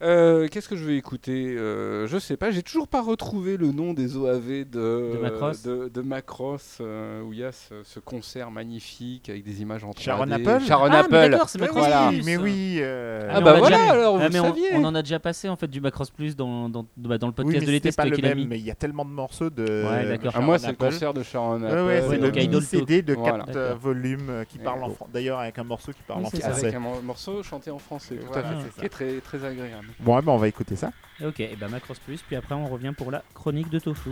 Euh, Qu'est-ce que je vais écouter Euh, Je sais pas, j'ai toujours pas retrouvé le nom des OAV de, De Macross de, de Macross, euh, où il y a ce, ce concert magnifique avec des images en 3D. Sharon Apple Sharon Ah, Apple. d'accord, c'est Mais Macross oui, Plus. mais oui. euh, Ah mais bah voilà, déjà- alors vous Ah, mais on, saviez. on en a déjà passé en fait du Macross Plus dans, dans, bah, dans le oui, podcast mais de l'été, pas le même, mis. mais il y a tellement de morceaux de. Ouais, d'accord. Ah, moi, c'est le concert de Sharon Apple. ouais, c'est Ouais, le donc mini CD de Voilà. 4 D'accord. volumes qui parle en D'ailleurs, avec un morceau qui parle Oui, en c'est ça. français. Avec un mor- morceau chanté en français, tout à c'est fait. ça. Qui est très, très agréable. Bon, ouais, bah, on va écouter ça. Ok, et bah Macross Plus, puis après on revient pour la chronique de Tofu.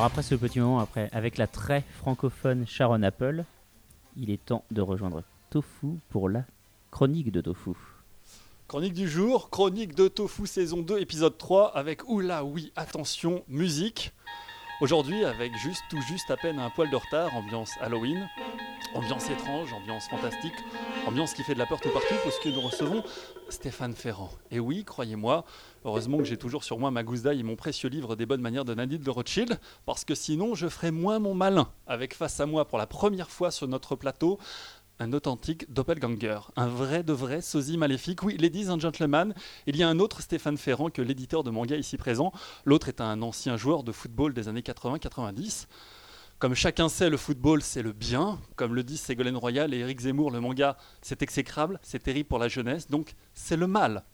Alors après ce petit moment, après, avec la très francophone Sharon Apple, il est temps de rejoindre Tofu pour la chronique de Tofu. Chronique du jour, chronique de Tofu saison 2, épisode 3, avec oula oui, attention, musique. Aujourd'hui, avec juste tout juste à peine un poil de retard, ambiance Halloween, ambiance étrange, ambiance fantastique, ambiance qui fait de la peur tout partout, parce que nous recevons Stéphane Ferrand. Et oui, croyez-moi, heureusement que j'ai toujours sur moi ma gousse et mon précieux livre des bonnes manières de Nadine de Rothschild, parce que sinon je ferais moins mon malin, avec face à moi pour la première fois sur notre plateau un authentique doppelganger, un vrai de vrai sosie maléfique. Oui, ladies and gentlemen, il y a un autre Stéphane Ferrand que l'éditeur de manga ici présent. L'autre est un ancien joueur de football des années 80-90. Comme chacun sait, le football, c'est le bien. Comme le disent Ségolène Royal et Éric Zemmour, le manga, c'est exécrable, c'est terrible pour la jeunesse, donc c'est le mal.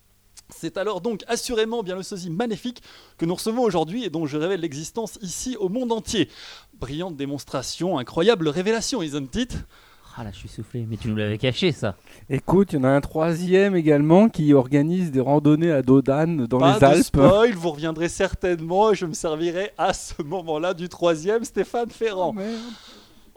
C'est alors donc assurément bien le sosie magnifique que nous recevons aujourd'hui et dont je révèle l'existence ici au monde entier. Brillante démonstration, incroyable révélation, isn't it? Ah là, je suis soufflé, mais tu nous l'avais caché ça. Écoute, il y en a un troisième également qui organise des randonnées à dos d'âne dans Pas les de Alpes. spoil, vous reviendrez certainement et je me servirai à ce moment-là du troisième Stéphane Ferrand. Oh, merde.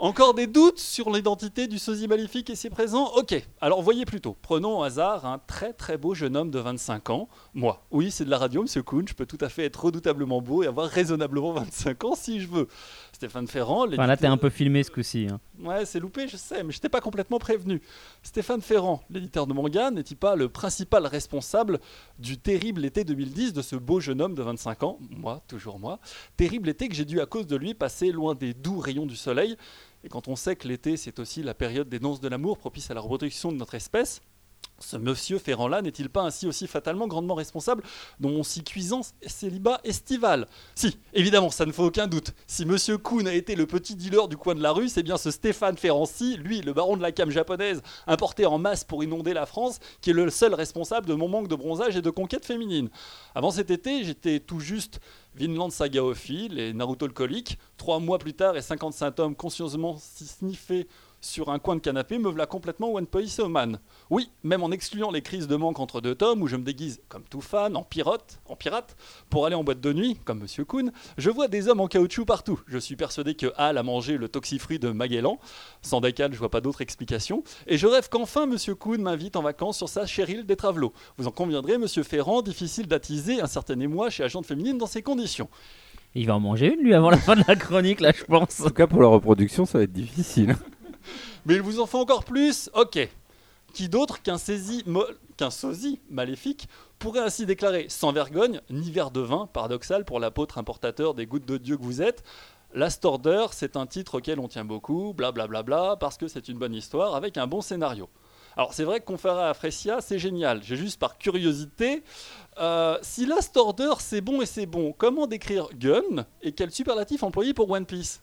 Encore des doutes sur l'identité du sosie maléfique ici présent? Ok, alors voyez plutôt. Prenons au hasard un très très beau jeune homme de 25 ans. Moi, oui, c'est de la radio, monsieur Kuhn, je peux tout à fait être redoutablement beau et avoir raisonnablement 25 ans si je veux. Stéphane Ferrand, Enfin là, t'es un peu filmé ce coup-ci. hein. Ouais, c'est loupé, je sais, mais je pas complètement prévenu. Stéphane Ferrand, l'éditeur de manga, n'est-il pas le principal responsable du terrible été 2010 de ce beau jeune homme de 25 ans? Moi, toujours moi. Terrible été que j'ai dû, à cause de lui, passer loin des doux rayons du soleil. Et quand on sait que l'été, c'est aussi la période des danses de l'amour propice à la reproduction de notre espèce, ce monsieur Ferrand-là n'est-il pas ainsi aussi fatalement grandement responsable de mon si cuisant célibat estival? Si, évidemment, ça ne fait aucun doute. Si monsieur Kuhn a été le petit dealer du coin de la rue, c'est bien ce Stéphane Ferrancy, lui, le baron de la cam japonaise, importé en masse pour inonder la France, qui est le seul responsable de mon manque de bronzage et de conquête féminine. Avant cet été, j'étais tout juste Vinland Sagaophile et Naruto le colique. Trois mois plus tard et 55 tomes consciencieusement sniffés sur un coin de canapé, me voilà complètement One Piece Man. Oui, même en excluant les crises de manque entre deux tomes où je me déguise comme tout fan, en pirate, en pirate, pour aller en boîte de nuit, comme Monsieur Kuhn, je vois des hommes en caoutchouc partout. Je suis persuadé que Hal a mangé le toxifruit de Magellan. Sans décal, je vois pas d'autre explication. Et je rêve qu'enfin Monsieur Kuhn m'invite en vacances sur sa chère île des Travelots. Vous en conviendrez, Monsieur Ferrand, difficile d'attiser un certain émoi chez Agente Féminine dans ces conditions. Il va en manger une lui avant la fin de la chronique, là, je pense. En tout cas, pour la reproduction, ça va être difficile. Mais il vous en faut encore plus Ok. Qui d'autre qu'un qu'un sosie maléfique pourrait ainsi déclarer sans vergogne, ni verre de vin, paradoxal pour l'apôtre importateur des gouttes de Dieu que vous êtes? Last Order, c'est un titre auquel on tient beaucoup, blablabla, bla bla parce que c'est une bonne histoire avec un bon scénario. Alors c'est vrai que comparé à Fresia, c'est génial. J'ai juste par curiosité, euh, si Last Order c'est bon et c'est bon, comment décrire Gun et quel superlatif employer pour One Piece?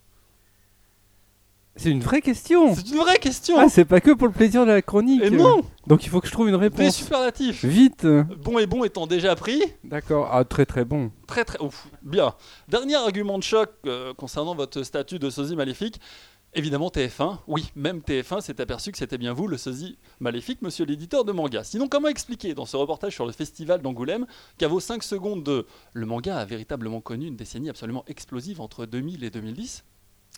C'est une vraie question. C'est une vraie question. Ah, c'est pas que pour le plaisir de la chronique. et non, Donc il faut que je trouve une des réponse. superlatifs. Vite. Bon et bon étant déjà pris, D'accord. Ah, très très bon. très très ouf, bien. Dernier argument de choc euh, concernant votre statut de sosie maléfique. Évidemment TF1, oui, même TF1 s'est aperçu que c'était bien vous le sosie maléfique, monsieur l'éditeur de manga. Sinon, comment expliquer dans ce reportage sur le festival d'Angoulême qu'à vos 5 secondes de Le manga a véritablement connu une décennie absolument explosive entre 2000 et 2010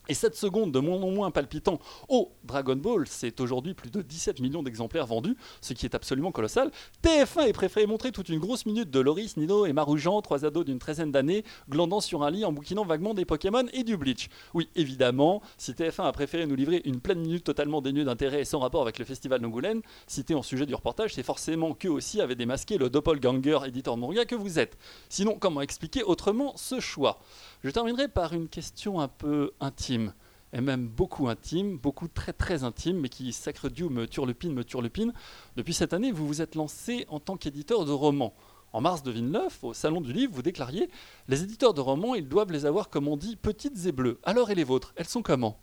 et 7 secondes de moins en moins palpitant Oh, Dragon Ball, c'est aujourd'hui plus de 17 millions d'exemplaires vendus, ce qui est absolument colossal. TF1 est préféré montrer toute une grosse minute de Loris, Nino et Maroujan, trois ados d'une treizaine d'années, glandant sur un lit en bouquinant vaguement des Pokémon et du Bleach. Oui, évidemment, si TF1 a préféré nous livrer une pleine minute totalement dénuée d'intérêt et sans rapport avec le festival d'Angoulême, cité en sujet du reportage, c'est forcément qu'eux aussi avaient démasqué le doppelganger éditeur manga que vous êtes. Sinon, comment expliquer autrement ce choix? Je terminerai par une question un peu intime et même beaucoup intime, beaucoup très très intime, mais qui, sacre Dieu, me turlupine, me turlupine. Depuis cette année, vous vous êtes lancé en tant qu'éditeur de romans. En mars 2009, au Salon du Livre, vous déclariez Les éditeurs de romans, ils doivent les avoir, comme on dit, petites et bleues. Alors, et les vôtres Elles sont comment?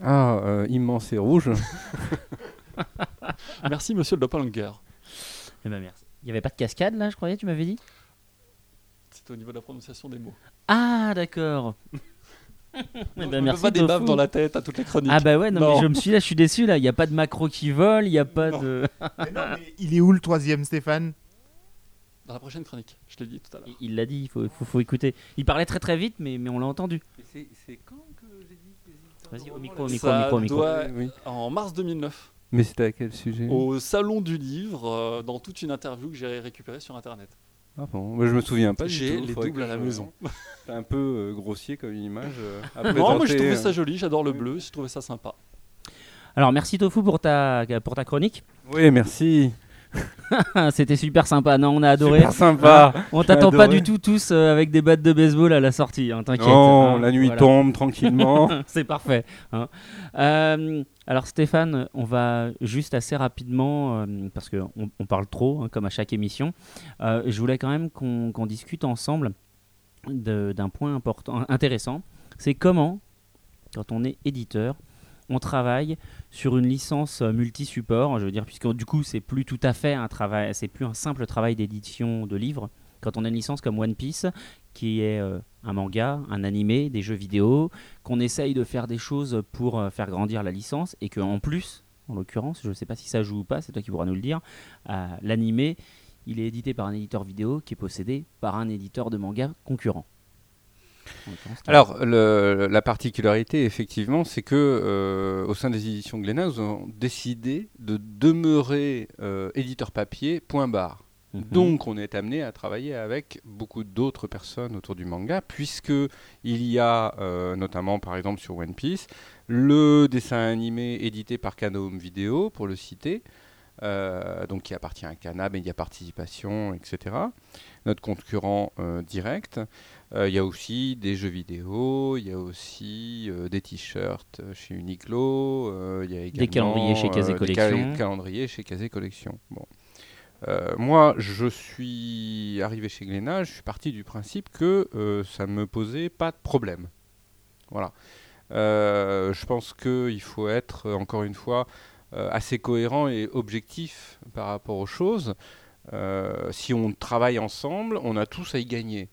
Ah, euh, immense et rouge. Merci, monsieur le doppelganger. Eh ben merci. Il n'y avait pas de cascade là, je croyais, tu m'avais dit? C'était au niveau de la prononciation des mots. Ah, d'accord. Eh ben, merci, pas des baves dans la tête à toutes les chroniques. Ah bah ouais, non, Non. mais je me suis là, je suis déçu là. Il n'y a pas de macro qui vole, il n'y a pas Non. de. Mais non, mais il est où le troisième, Stéphane? Dans la prochaine chronique, je l'ai dit tout à l'heure. Il- l'a dit, il faut, faut, faut écouter. Il parlait très très vite, mais, mais on l'a entendu. C'est quand que j'ai dit Vas-y, au micro, au micro, Ça au micro, au micro. doit- Oui. En mars 2009, Mais c'était à quel sujet? Au salon du livre, euh, dans toute une interview que j'ai récupérée sur internet. Ah bon, je me souviens pas. J'ai les doubles à la maison. C'est un peu euh, grossier comme image. euh, à Non, moi j'ai trouvé euh. ça joli, j'adore le bleu, j'ai trouvé ça sympa. Alors merci Tofu pour ta, pour ta chronique. Oui, merci. C'était super sympa. Non, on a adoré. Super sympa. On t'attend pas du tout tous euh, avec des battes de baseball à la sortie, hein, t'inquiète. non, hein, la nuit voilà. tombe tranquillement. C'est parfait. hein. Euh, alors Stéphane, on va juste assez rapidement, euh, parce qu'on on parle trop, hein, comme à chaque émission, je voulais quand même qu'on discute ensemble d'un point important, intéressant. C'est comment, quand on est éditeur, on travaille sur une licence euh, multi-support, je veux dire, puisque du coup c'est plus tout à fait un travail, c'est plus un simple travail d'édition de livres. Quand on a une licence comme One Piece, qui est euh, un manga, un animé, des jeux vidéo, qu'on essaye de faire des choses pour euh, faire grandir la licence, et qu'en plus, en l'occurrence, je ne sais pas si ça joue ou pas, c'est toi qui pourras nous le dire, euh, l'animé, il est édité par un éditeur vidéo qui est possédé par un éditeur de manga concurrent. L'occurrence, Alors, le- la particularité, effectivement, c'est que euh, au sein des éditions Glénat, nous avons décidé de demeurer euh, éditeur papier, point barre. Mhm. Donc, on est amené à travailler avec beaucoup d'autres personnes autour du manga, puisque il y a, euh, notamment par exemple sur One Piece, le dessin animé édité par Kana Home Video, pour le citer, euh, donc qui appartient à Kana, Media Participation, etc. Notre concurrent euh, direct. Euh, Il y a aussi des jeux vidéo, il y a aussi euh, des t-shirts chez Uniqlo, euh, il y a également calendriers chez Kazé des cal- Collection. calendriers chez Kazé Collection. Bon. Euh, moi, je suis arrivé chez Glénat, je suis parti du principe que euh, ça ne me posait pas de problème. Voilà. Euh, je pense qu'il faut être, euh, encore une fois, euh, assez cohérent et objectif par rapport aux choses. Euh, si on travaille ensemble, on a tous à y gagner.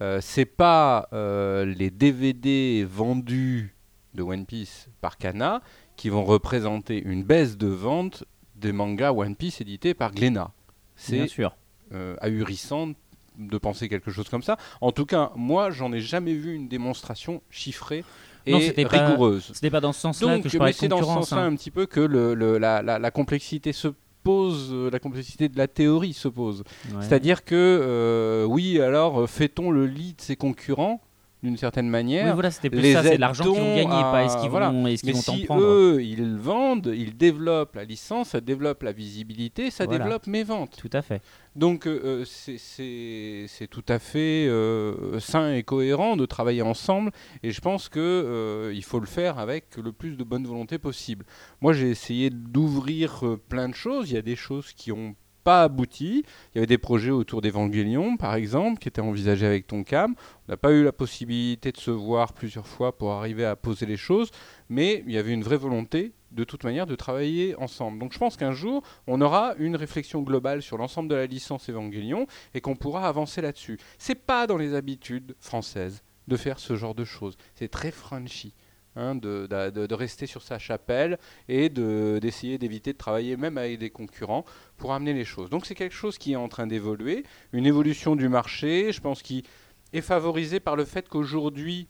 Euh, c'est pas euh, les DVD vendus de One Piece par Kana qui vont représenter une baisse de vente des mangas One Piece édités par Glénat. Bien C'est sûr. euh, ahurissant de penser quelque chose comme ça. En tout cas, moi, j'en ai jamais vu une démonstration chiffrée et Non, c'était pas- rigoureuse. C'était pas dans ce sens-là que je parlais de c'est dans ce concurrence. sens-là hein. un petit peu que le, le- la, la- la complexité se pose, euh, la complexité de la théorie se pose. Ouais. C'est-à-dire que, euh, oui, alors, euh, fait-on le lit de ses concurrents d'une certaine Oui, manière voilà, c'était plus les ça, c'est l'argent qu'ils vont aide-t-on gagner, pas est-ce à- qu'ils voilà. vont, est-ce qu'ils vont si prendre. eux, ils vendent, ils développent la licence, ça développe la visibilité, ça Voilà. développe mes ventes. Tout à fait. Donc euh, euh, c'est- c'est c'est tout à fait euh, sain et cohérent de travailler ensemble et je pense que euh, il faut le faire avec le plus de bonne volonté possible. Moi j'ai essayé d'ouvrir plein de choses, il y a des choses qui ont pas abouti. Il y avait des projets autour d'Evangelion, par exemple, qui étaient envisagés avec Tonkam. On n'a pas eu la possibilité de se voir plusieurs fois pour arriver à poser les choses, mais il y avait une vraie volonté, de toute manière, de travailler ensemble. Donc je pense qu'un jour, on aura une réflexion globale sur l'ensemble de la licence Evangelion et qu'on pourra avancer là-dessus. C'est pas dans les habitudes françaises de faire ce genre de choses. C'est très Frenchy. Hein, de, de- de rester sur sa chapelle et de- d'essayer d'éviter de travailler même avec des concurrents pour amener les choses. Donc c'est quelque chose qui est en train d'évoluer, une évolution du marché, je pense qui est favorisée par le fait qu'aujourd'hui,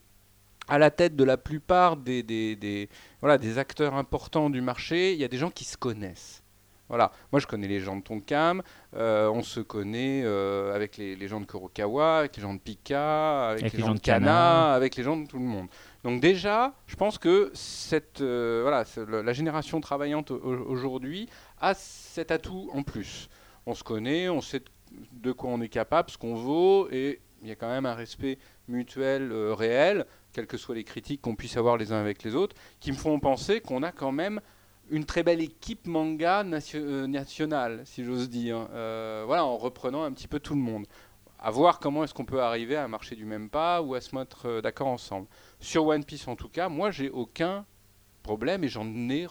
à la tête de la plupart des, des, des- voilà, des acteurs importants du marché, il y a des gens qui se connaissent. Voilà, moi je connais les gens de Tonkam, euh, on se connaît euh, avec les, les gens de Kurokawa, avec les gens de Pika, avec, les, gens, de Kana, Kana. avec les gens de tout le monde. Donc déjà, je pense que cette, euh, voilà, la génération travaillante au- aujourd'hui a cet atout en plus. On se connaît, on sait de quoi on est capable, ce qu'on vaut, et il y a quand même un respect mutuel euh, réel, quelles que soient les critiques qu'on puisse avoir les uns avec les autres, qui me font penser qu'on a quand même une très belle équipe manga euh, nationale, si j'ose dire. Euh, voilà, en reprenant un petit peu tout le monde. À voir comment est-ce qu'on peut arriver à marcher du même pas ou à se mettre euh, d'accord ensemble. Sur One Piece, en tout cas, moi, j'ai aucun problème et j'en ai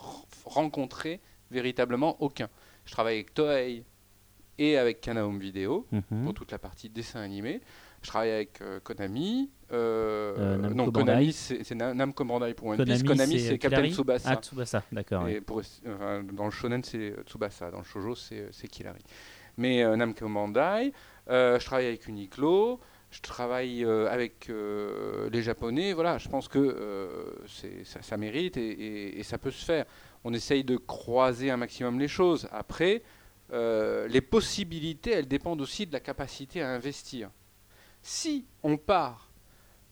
rencontré véritablement aucun. Je travaille avec Toei et avec Kana Home Video Mhm. pour toute la partie dessin animé. Je travaille avec euh, Konami. euh, Euh, non, Bandai. Konami, c'est c'est Na- Namco Bandai pour One Piece. Konami, c'est Captain Tsubasa. Ah, Tsubasa, d'accord. ouais. Euh, dans le shonen, c'est euh, Tsubasa. Dans le shoujo, c'est euh, Killary. Mais euh, Namco Bandai, Euh, je travaille avec Uniqlo, je travaille euh, avec euh, les Japonais. Voilà, je pense que euh, ça, ça mérite et, et- et ça peut se faire. On essaye de croiser un maximum les choses. Après, euh, les possibilités, elles dépendent aussi de la capacité à investir. Si on part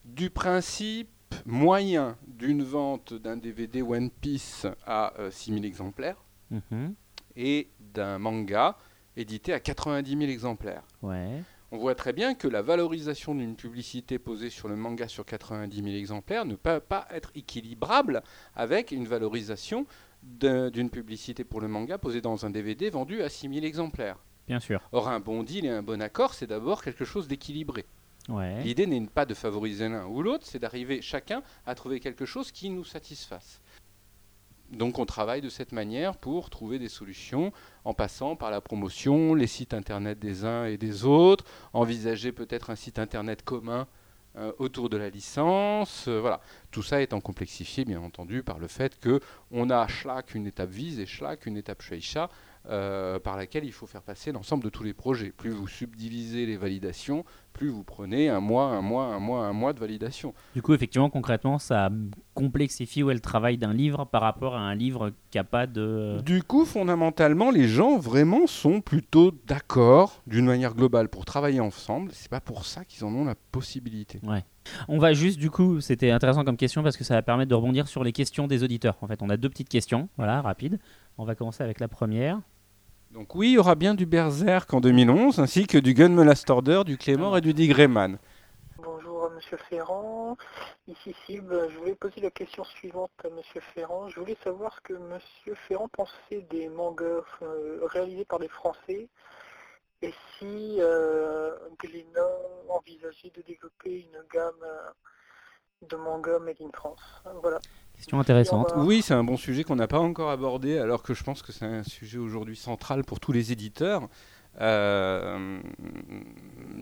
du principe moyen d'une vente d'un DVD One Piece à euh, 6000 exemplaires Mhm. et d'un manga édité à 90 000 exemplaires, Ouais. on voit très bien que la valorisation d'une publicité posée sur le manga sur 90 000 exemplaires ne peut pas être équilibrable avec une valorisation d'un- d'une publicité pour le manga posée dans un DVD vendu à 6 000 exemplaires. Bien sûr. Or, un bon deal et un bon accord, c'est d'abord quelque chose d'équilibré. Ouais. L'idée n'est pas de favoriser l'un ou l'autre, c'est d'arriver chacun à trouver quelque chose qui nous satisfasse. Donc on travaille de cette manière pour trouver des solutions en passant par la promotion, les sites internet des uns et des autres, envisager peut-être un site internet commun euh, autour de la licence, euh, voilà. Tout ça étant complexifié bien entendu par le fait que on a Schlack une étape vise et Schlack une étape Shueisha euh, par laquelle il faut faire passer l'ensemble de tous les projets. Plus vous subdivisez les validations, plus vous prenez un mois, un mois, un mois, un mois de validation. Du coup, effectivement, concrètement, ça complexifie ouais, le travail d'un livre par rapport à un livre qui n'a pas de. Du coup, fondamentalement, les gens vraiment sont plutôt d'accord d'une manière globale pour travailler ensemble. C'est pas pour ça qu'ils en ont la possibilité. On va juste, du coup, c'était intéressant comme question parce que ça va permettre de rebondir sur les questions des auditeurs. En fait, on a deux petites questions, voilà, rapides. On va commencer avec la première. Donc oui, il y aura bien du Berserk en 2011, ainsi que du Gunmelast Order, du Claymore et du Digrayman. Bonjour Monsieur Ferrand, ici Cible. Je voulais poser la question suivante à Monsieur Ferrand. Je voulais savoir ce que Monsieur Ferrand pensait des mangas euh, réalisés par des Français et si euh, Glénat envisageait de développer une gamme euh, de mangas made in France. Voilà. Question intéressante. Oui, c'est un bon sujet qu'on n'a pas encore abordé, alors que je pense que c'est un sujet aujourd'hui central pour tous les éditeurs. Euh,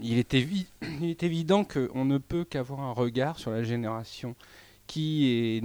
il, est évident qu'on ne peut qu'avoir un regard sur la génération qui,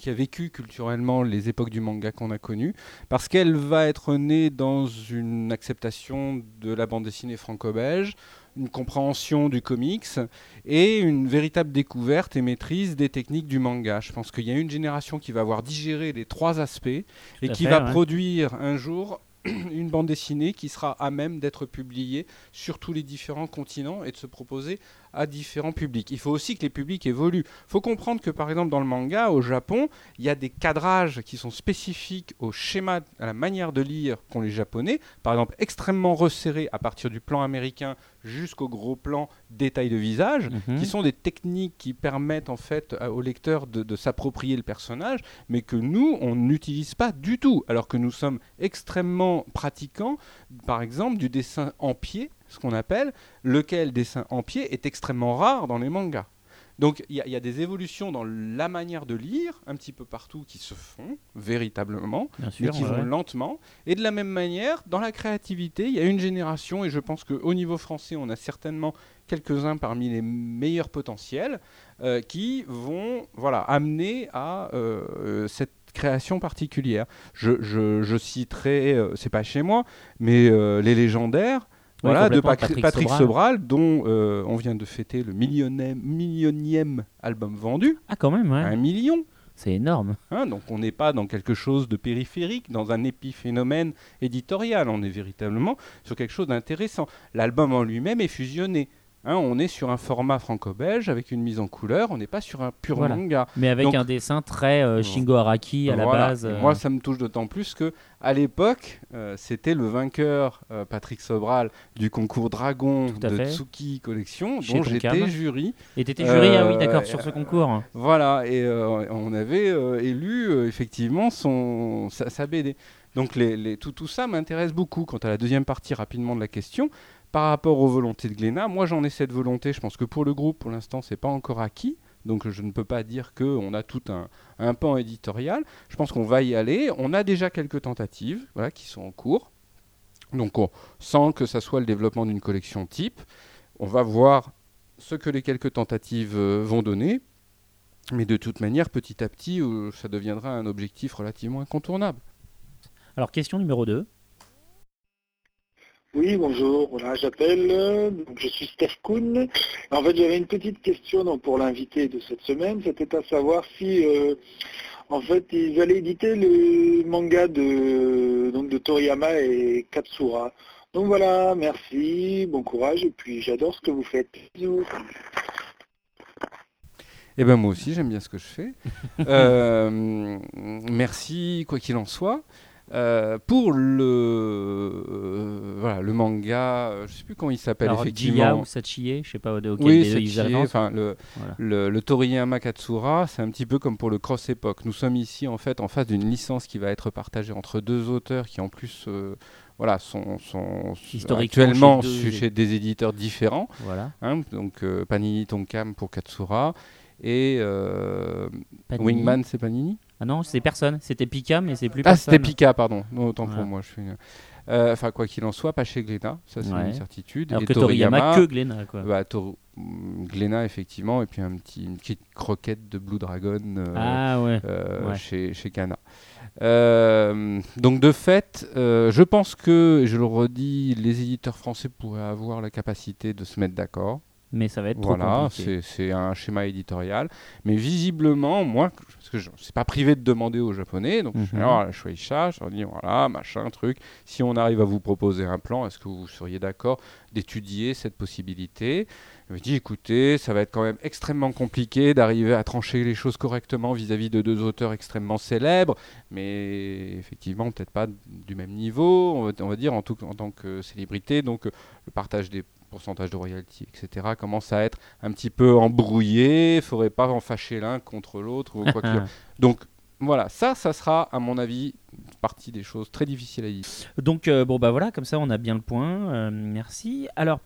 qui a vécu culturellement les époques du manga qu'on a connues, parce qu'elle va être née dans une acceptation de la bande dessinée franco-belge, une compréhension du comics et une véritable découverte et maîtrise des techniques du manga. Je pense qu'il y a une génération qui va avoir digéré les trois aspects et qui fait, va ouais. produire un jour une bande dessinée qui sera à même d'être publiée sur tous les différents continents et de se proposer à différents publics. Il faut aussi que les publics évoluent. Il faut comprendre que par exemple dans le manga au Japon, il y a des cadrages qui sont spécifiques au schéma, à la manière de lire qu'ont les Japonais, par exemple extrêmement resserrés à partir du plan américain jusqu'au gros plan détail de visage Mhm. qui sont des techniques qui permettent en fait au lecteur de, de s'approprier le personnage, mais que nous, on n'utilise pas du tout, alors que nous sommes extrêmement pratiquants, par exemple, du dessin en pied, ce qu'on appelle, lequel dessin en pied est extrêmement rare dans les mangas. Donc il y, a- il y a des évolutions dans la manière de lire, un petit peu partout, qui se font véritablement Bien mais sûr. qui ouais, vont lentement. Et de la même manière, dans la créativité, il y a une génération, et je pense qu'au niveau français, on a certainement quelques-uns parmi les meilleurs potentiels, euh, qui vont voilà, amener à euh, euh, cette création particulière. Je, je- je citerai, euh, c'est pas chez moi, mais les légendaires. Voilà, de Patrick, Patrick Sobral, dont euh, on vient de fêter le millionième, millionième album vendu, Ah, quand même, ouais. un million. C'est énorme. Hein, donc on n'est pas dans quelque chose de périphérique, dans un épiphénomène éditorial, on est véritablement sur quelque chose d'intéressant. L'album en lui-même est fusionné. Hein, on est sur un format franco-belge avec une mise en couleur, on n'est pas sur un pur Voilà. manga. Mais avec Donc- un dessin très euh, Shingo Araki à la base. Euh, Moi, ça me touche d'autant plus que à l'époque, euh, c'était le vainqueur, Patrick Sobral, du concours Dragon de fait. Tsuki Collection, Chez dont j'étais jury. Et t'étais jury, ah oui, d'accord, sur ce concours. Voilà, et on avait élu effectivement son, sa, sa BD. Donc les, les- tout, tout ça m'intéresse beaucoup. Quant à la deuxième partie rapidement de la question, par rapport aux volontés de Glénat, moi j'en ai cette volonté, je pense que pour le groupe, pour l'instant, c'est pas encore acquis. Donc je ne peux pas dire qu'on a tout un, pan éditorial. Je pense qu'on va y aller. On a déjà quelques tentatives qui sont en cours. Donc on, sans que ça soit le développement d'une collection type, on va voir ce que les quelques tentatives euh, vont donner. Mais de toute manière, petit à petit, euh, ça deviendra un objectif relativement incontournable. Alors, question numéro 2. Oui, bonjour. Voilà, j'appelle. euh, Donc, je suis Steph Kuhn. En fait, j'avais une petite question donc, pour l'invité de cette semaine. C'était à savoir si, euh, en fait, ils allaient éditer le manga de, donc, de Toriyama et Katsura. Donc voilà, merci, bon courage, et puis j'adore ce que vous faites. Bisous. Eh ben moi aussi j'aime bien ce que je fais. Euh, merci quoi qu'il en soit. Euh, pour le euh, voilà le manga, euh, je sais plus comment il s'appelle effectivement. ou Sachie, je sais pas auquel Oui, enfin le, Voilà. le, le Toriyama Katsura, c'est un petit peu comme pour le Cross Epoch. Nous sommes ici en fait en face d'une licence qui va être partagée entre deux auteurs qui en plus euh, voilà sont, sont Historiquement actuellement chez deux- chez, chez des éditeurs différents. Voilà. hein, donc Panini Tonkam pour Katsura et. Wingman c'est Panini? Ah non, c'est personne. C'était Pika, mais c'est plus Ah, personne. c'était Pika, pardon. Non, autant Voilà. pour moi. je suis- euh, Enfin, quoi qu'il en soit, pas chez Glénat, ça c'est Ouais. une certitude. Alors Et que Toriyama, que Glénat, quoi. Bah, Tor- mm, Glénat, effectivement, et puis un petit, une petite croquette de Blue Dragon euh, Ah ouais. euh, Ouais. chez, chez Kana. Donc de fait, je pense que, je le redis, les éditeurs français pourraient avoir la capacité de se mettre d'accord. Mais ça va être trop Voilà, compliqué. c'est c'est un schéma éditorial. Mais visiblement, moi, parce que je ne suis pas privé de demander aux Japonais, donc je suis Mhm. alors à la Shueisha, je leur dis voilà, machin, truc. Si on arrive à vous proposer un plan, est-ce que vous seriez d'accord d'étudier cette possibilité? Je me dis écoutez, ça va être quand même extrêmement compliqué d'arriver à trancher les choses correctement vis-à-vis de deux auteurs extrêmement célèbres, mais effectivement, peut-être pas du même niveau, on va, on va dire, en, tout, en tant que célébrité. Donc, le partage des pourcentages de royalties, etc., commence à être un petit peu embrouillé. Il ne faudrait pas en fâcher l'un contre l'autre. ou quoi qu'il en- Donc, voilà, ça, ça sera, à mon avis, partie des choses très difficiles à dire. Donc euh, bon bah voilà, comme ça on a bien le point. Euh, merci. Alors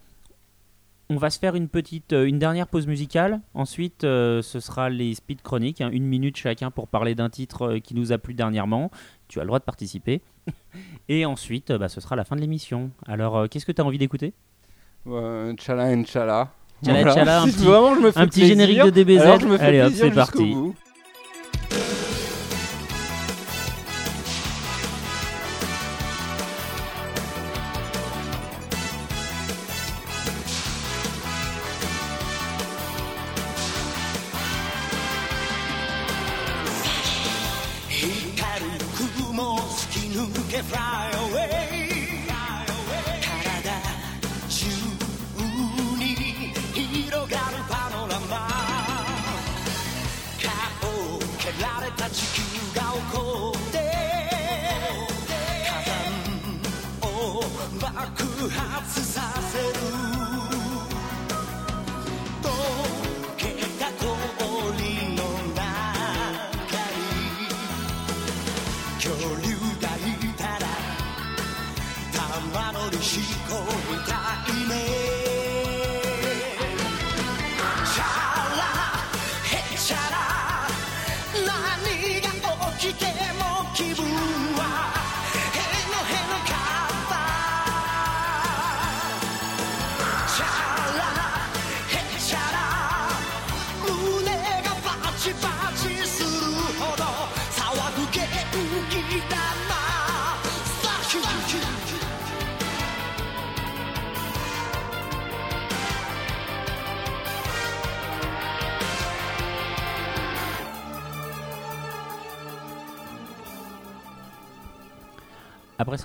on va se faire une petite, euh, une dernière pause musicale. Ensuite, euh, ce sera les speed chroniques, hein, une minute chacun pour parler d'un titre qui nous a plu dernièrement. Tu as le droit de participer. Et ensuite, bah, ce sera la fin de l'émission. Alors, euh, qu'est-ce que tu as envie d'écouter? Euh, Tchala Inchala. Tchala un Si petit- vraiment je me fais un petit plaisir, générique de DBZ. alors je me fais Allez, hop, plaisir c'est jusqu'au parti. bout.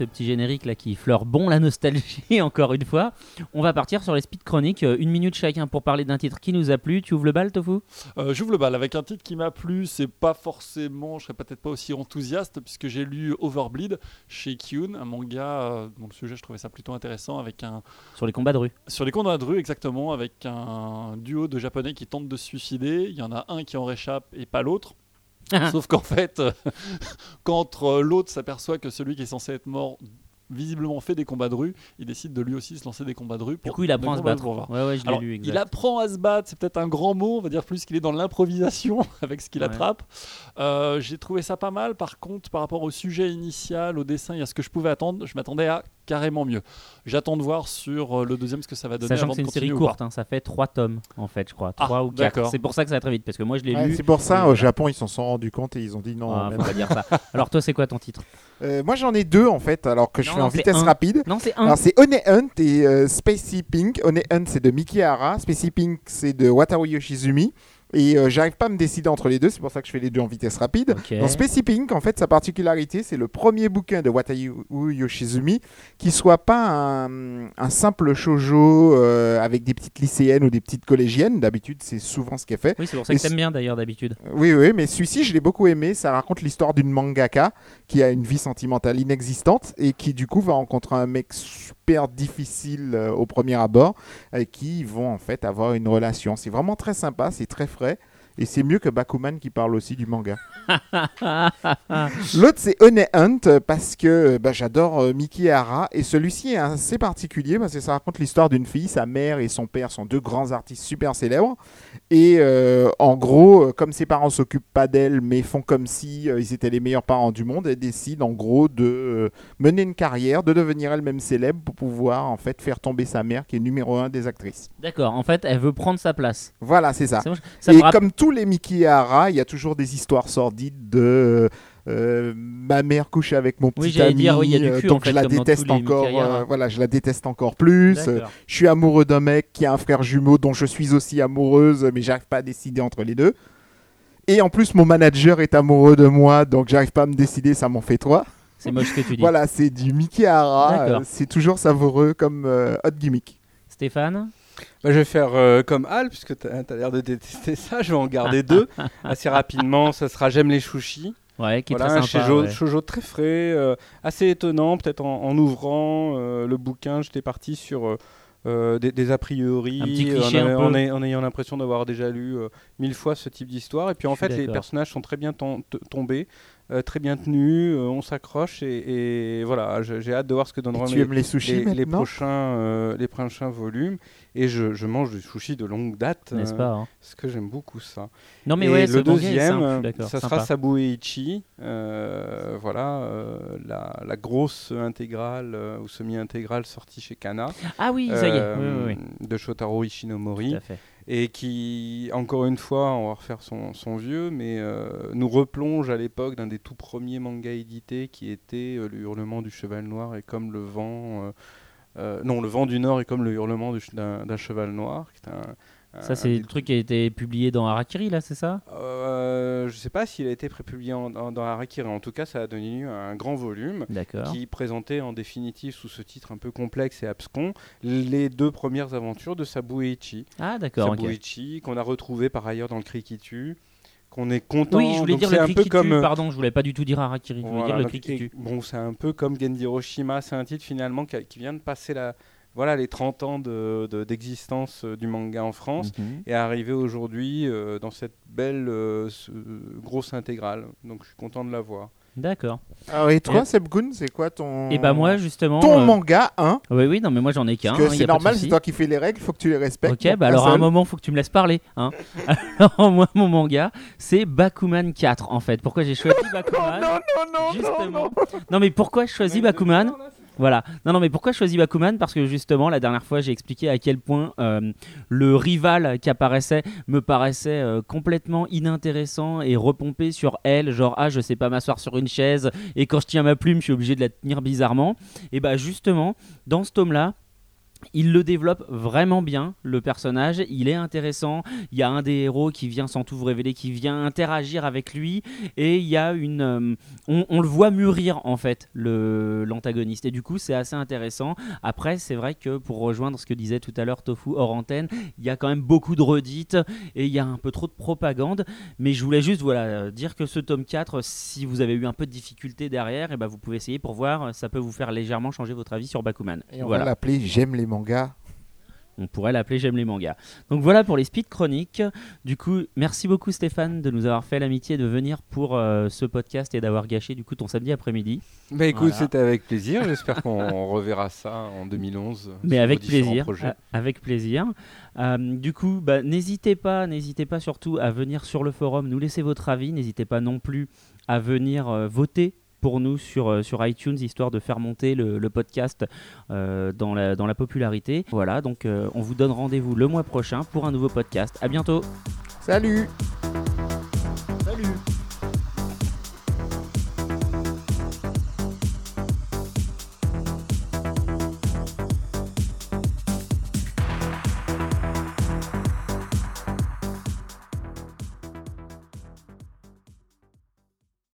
Ce petit générique là qui fleure bon la nostalgie, encore une fois, on va partir sur les speed chroniques. euh, Une minute chacun pour parler d'un titre qui nous a plu. Tu ouvres le bal, Tofu? Euh, J'ouvre le bal avec un titre qui m'a plu. C'est pas forcément, je serais peut-être pas aussi enthousiaste puisque j'ai lu Overbleed chez Kyun, un manga euh, dont le sujet je trouvais ça plutôt intéressant avec un Sur les combats de rue. sur les combats de rue exactement avec un duo de japonais qui tentent de se suicider. Il y en a un qui en réchappe et pas l'autre. Sauf qu'en fait, euh, quand euh, l'autre s'aperçoit que celui qui est censé être mort visiblement fait des combats de rue, il décide de lui aussi se lancer des combats de rue. Du pour coup, il apprend à se battre. pour voir. Ouais, ouais, je l'ai Alors, lu, exact. il apprend à se battre, c'est peut-être un grand mot, on va dire plus qu'il est dans l'improvisation avec ce qu'il Ouais. attrape. Euh, J'ai trouvé ça pas mal, par contre, par rapport au sujet initial, au dessin et à ce que je pouvais attendre, je m'attendais à carrément mieux. J'attends de voir sur euh, le deuxième ce que ça va donner. Sachant avant que c'est une série courte, hein, ça fait 3 tomes en fait, je crois. Ah, 3 ou 4. d'accord. C'est pour ça que ça va très vite, parce que moi je l'ai Ouais, lu. c'est pour ça, au. Japon, ils s'en sont rendus compte et ils ont dit non. Ah, même. faut pas dire ça. Alors toi, c'est quoi ton titre? Euh, moi, j'en ai deux en fait, alors que je Non, fais en vitesse un. rapide. Non, c'est un. Alors c'est One Hunt et euh, Spacey Pink. One Hunt c'est de Miki Hara, Spacey Pink c'est de Wataru Yoshizumi. Et euh, j'arrive pas à me décider entre les deux, c'est pour ça que je fais les deux en vitesse rapide. Ok. Dans Spacey Pink, en fait, sa particularité, c'est le premier bouquin de Wataru Yoshizumi qui soit pas un, un simple shoujo euh, avec des petites lycéennes ou des petites collégiennes. D'habitude, c'est souvent ce qu'elle fait. Oui, c'est pour ça Et que t'aimes bien d'ailleurs d'habitude. Oui, oui, mais celui-ci, je l'ai beaucoup aimé. Ça raconte l'histoire d'une mangaka qui a une vie sentimentale inexistante et qui, du coup, va rencontrer un mec super difficile euh, au premier abord avec qui vont en fait avoir une relation. C'est vraiment très sympa, c'est très frais. frais Et c'est mieux que Bakuman qui parle aussi du manga. L'autre, c'est One Hunt parce que euh, bah, j'adore euh, Miki Hara. Et celui-ci est assez particulier parce que ça raconte l'histoire d'une fille. Sa mère et son père sont deux grands artistes super célèbres. Et euh, en gros, euh, comme ses parents s'occupent pas d'elle, mais font comme si euh, ils étaient les meilleurs parents du monde, elle décide en gros de euh, mener une carrière, de devenir elle-même célèbre pour pouvoir en fait faire tomber sa mère qui est numéro un des actrices. D'accord, en fait, elle veut prendre sa place. Voilà, c'est ça. Ça et comme tous les Mickey et Hara, il y a toujours des histoires sordides de euh, ma mère couche avec mon petit Oui, ami, dire, oui, euh, en donc fait, je la déteste encore. Euh, voilà, je la déteste encore plus. Je suis amoureux d'un mec qui a un frère jumeau dont je suis aussi amoureuse, mais j'arrive pas à décider entre les deux. Et en plus, mon manager est amoureux de moi, donc j'arrive pas à me décider, ça m'en fait trois. C'est moche que tu dis. Voilà, c'est du Mickey Hara, c'est toujours savoureux comme euh, hot gimmick. Stéphane? Bah, je vais faire euh, comme Al, puisque tu as, l'air de détester ça. Je vais en garder deux assez rapidement. Ça sera J'aime les chouchis. Ouais, qui est Voilà, un très sympa. shoujo, ouais. shoujo très frais, euh, assez étonnant. Peut-être en, en ouvrant euh, le bouquin, j'étais parti sur euh, des, des a priori, Un petit cliché en, peu. en en ayant l'impression d'avoir déjà lu mille fois ce type d'histoire. Et puis en fait, les personnages sont très bien tombés, euh, très bien tenus, euh, on s'accroche et, et voilà, j'ai hâte de voir ce que donneront les, les sushis les, les maintenant prochains, euh, les prochains volumes. Et je, je mange du sushi de longue date, N'est-ce pas hein parce que j'aime beaucoup ça. Non, mais Et ouais, ce le deuxième, simple, ça sympa. sera Sabueichi, euh, voilà, euh, la, la grosse intégrale euh, ou semi-intégrale sortie chez Kana. Ah oui, ça y est. oui, oui, oui. De Shotaro Tout Ishinomori. à fait. Et qui, encore une fois, on va refaire son, vieux, mais euh, nous replonge à l'époque d'un des tout premiers mangas édités qui était euh, Le Hurlement du Cheval Noir et comme le vent. euh, non, le vent du Nord est comme le hurlement d'un cheval noir. Ça, un c'est le truc qui a été publié dans Harakiri, là, c'est ça? Euh, je sais pas s'il a été prépublié en- dans Harakiri. En tout cas, ça a donné lieu à un grand volume qui présentait en définitive, sous ce titre un peu complexe et abscon, les deux premières aventures de Sabueichi. Ah, d'accord, ok. Sabueichi, qu'on a retrouvé par ailleurs dans le cri qui tue, qu'on est content. Oui, je voulais Donc, dire le un peu comme. tue, euh, pardon, je voulais pas du tout dire Harakiri, je voulais voilà, dire le donc, cri qui et- tue. Bon, c'est un peu comme Genji Hiroshima, c'est un titre finalement qui vient de passer la, voilà, les 30 ans de- de- d'existence euh, du manga en France Mhm. et arrivé aujourd'hui euh, dans cette belle euh, ce- grosse intégrale. Donc je suis content de la voir. D'accord. Alors, et toi, Et- Sebgun, c'est quoi ton. Et bah, moi, justement. Ton euh, manga, hein? Oui, oui, non, mais moi, j'en ai qu'un. Hein, c'est normal, c'est toi qui fais les règles, il faut que tu les respectes. Ok, bah alors à un moment, faut que tu me laisses parler. Hein. alors, moi, mon manga, c'est Bakuman 4, en fait. Pourquoi j'ai choisi Bakuman? Non, non, Justement. Non, mais pourquoi je choisis Bakuman? Voilà. Non, non, mais pourquoi je choisis Bakuman? Parce que justement, la dernière fois, j'ai expliqué à quel point euh, le rival qui apparaissait me paraissait euh, complètement inintéressant et repompé sur elle. Genre, ah, je sais pas m'asseoir sur une chaise et quand je tiens ma plume, je suis obligé de la tenir bizarrement. Et bah, justement, dans ce tome-là, il le développe vraiment bien, le personnage. Il est intéressant. Il y a un des héros qui vient, sans tout vous révéler, qui vient interagir avec lui. Et il y a une. euh, on, on le voit mûrir, en fait, l'antagoniste. Et du coup, c'est assez intéressant. Après, c'est vrai que pour rejoindre ce que disait tout à l'heure Tofu hors antenne, il y a quand même beaucoup de redites et il y a un peu trop de propagande. Mais je voulais juste voilà, dire que ce tome 4, si vous avez eu un peu de difficulté derrière, et ben vous pouvez essayer pour voir. Ça peut vous faire légèrement changer votre avis sur Bakuman. Et on voilà. va l'appeler J'aime les mangas. On pourrait l'appeler J'aime les mangas. Donc voilà pour les speed chroniques. Du coup, merci beaucoup Stéphane de nous avoir fait l'amitié de venir pour euh, ce podcast et d'avoir gâché du coup ton samedi après-midi. Bah écoute, Voilà. c'était avec plaisir. J'espère qu'on reverra ça en 2011. Mais sur avec plaisir, projets. euh, avec plaisir. Euh, du coup, bah, n'hésitez pas, n'hésitez pas surtout à venir sur le forum, nous laisser votre avis. N'hésitez pas non plus à venir euh, voter pour nous sur, euh, sur iTunes, histoire de faire monter le, le podcast euh, dans, la, dans la popularité. Voilà, donc euh, on vous donne rendez-vous le mois prochain pour un nouveau podcast. À bientôt Salut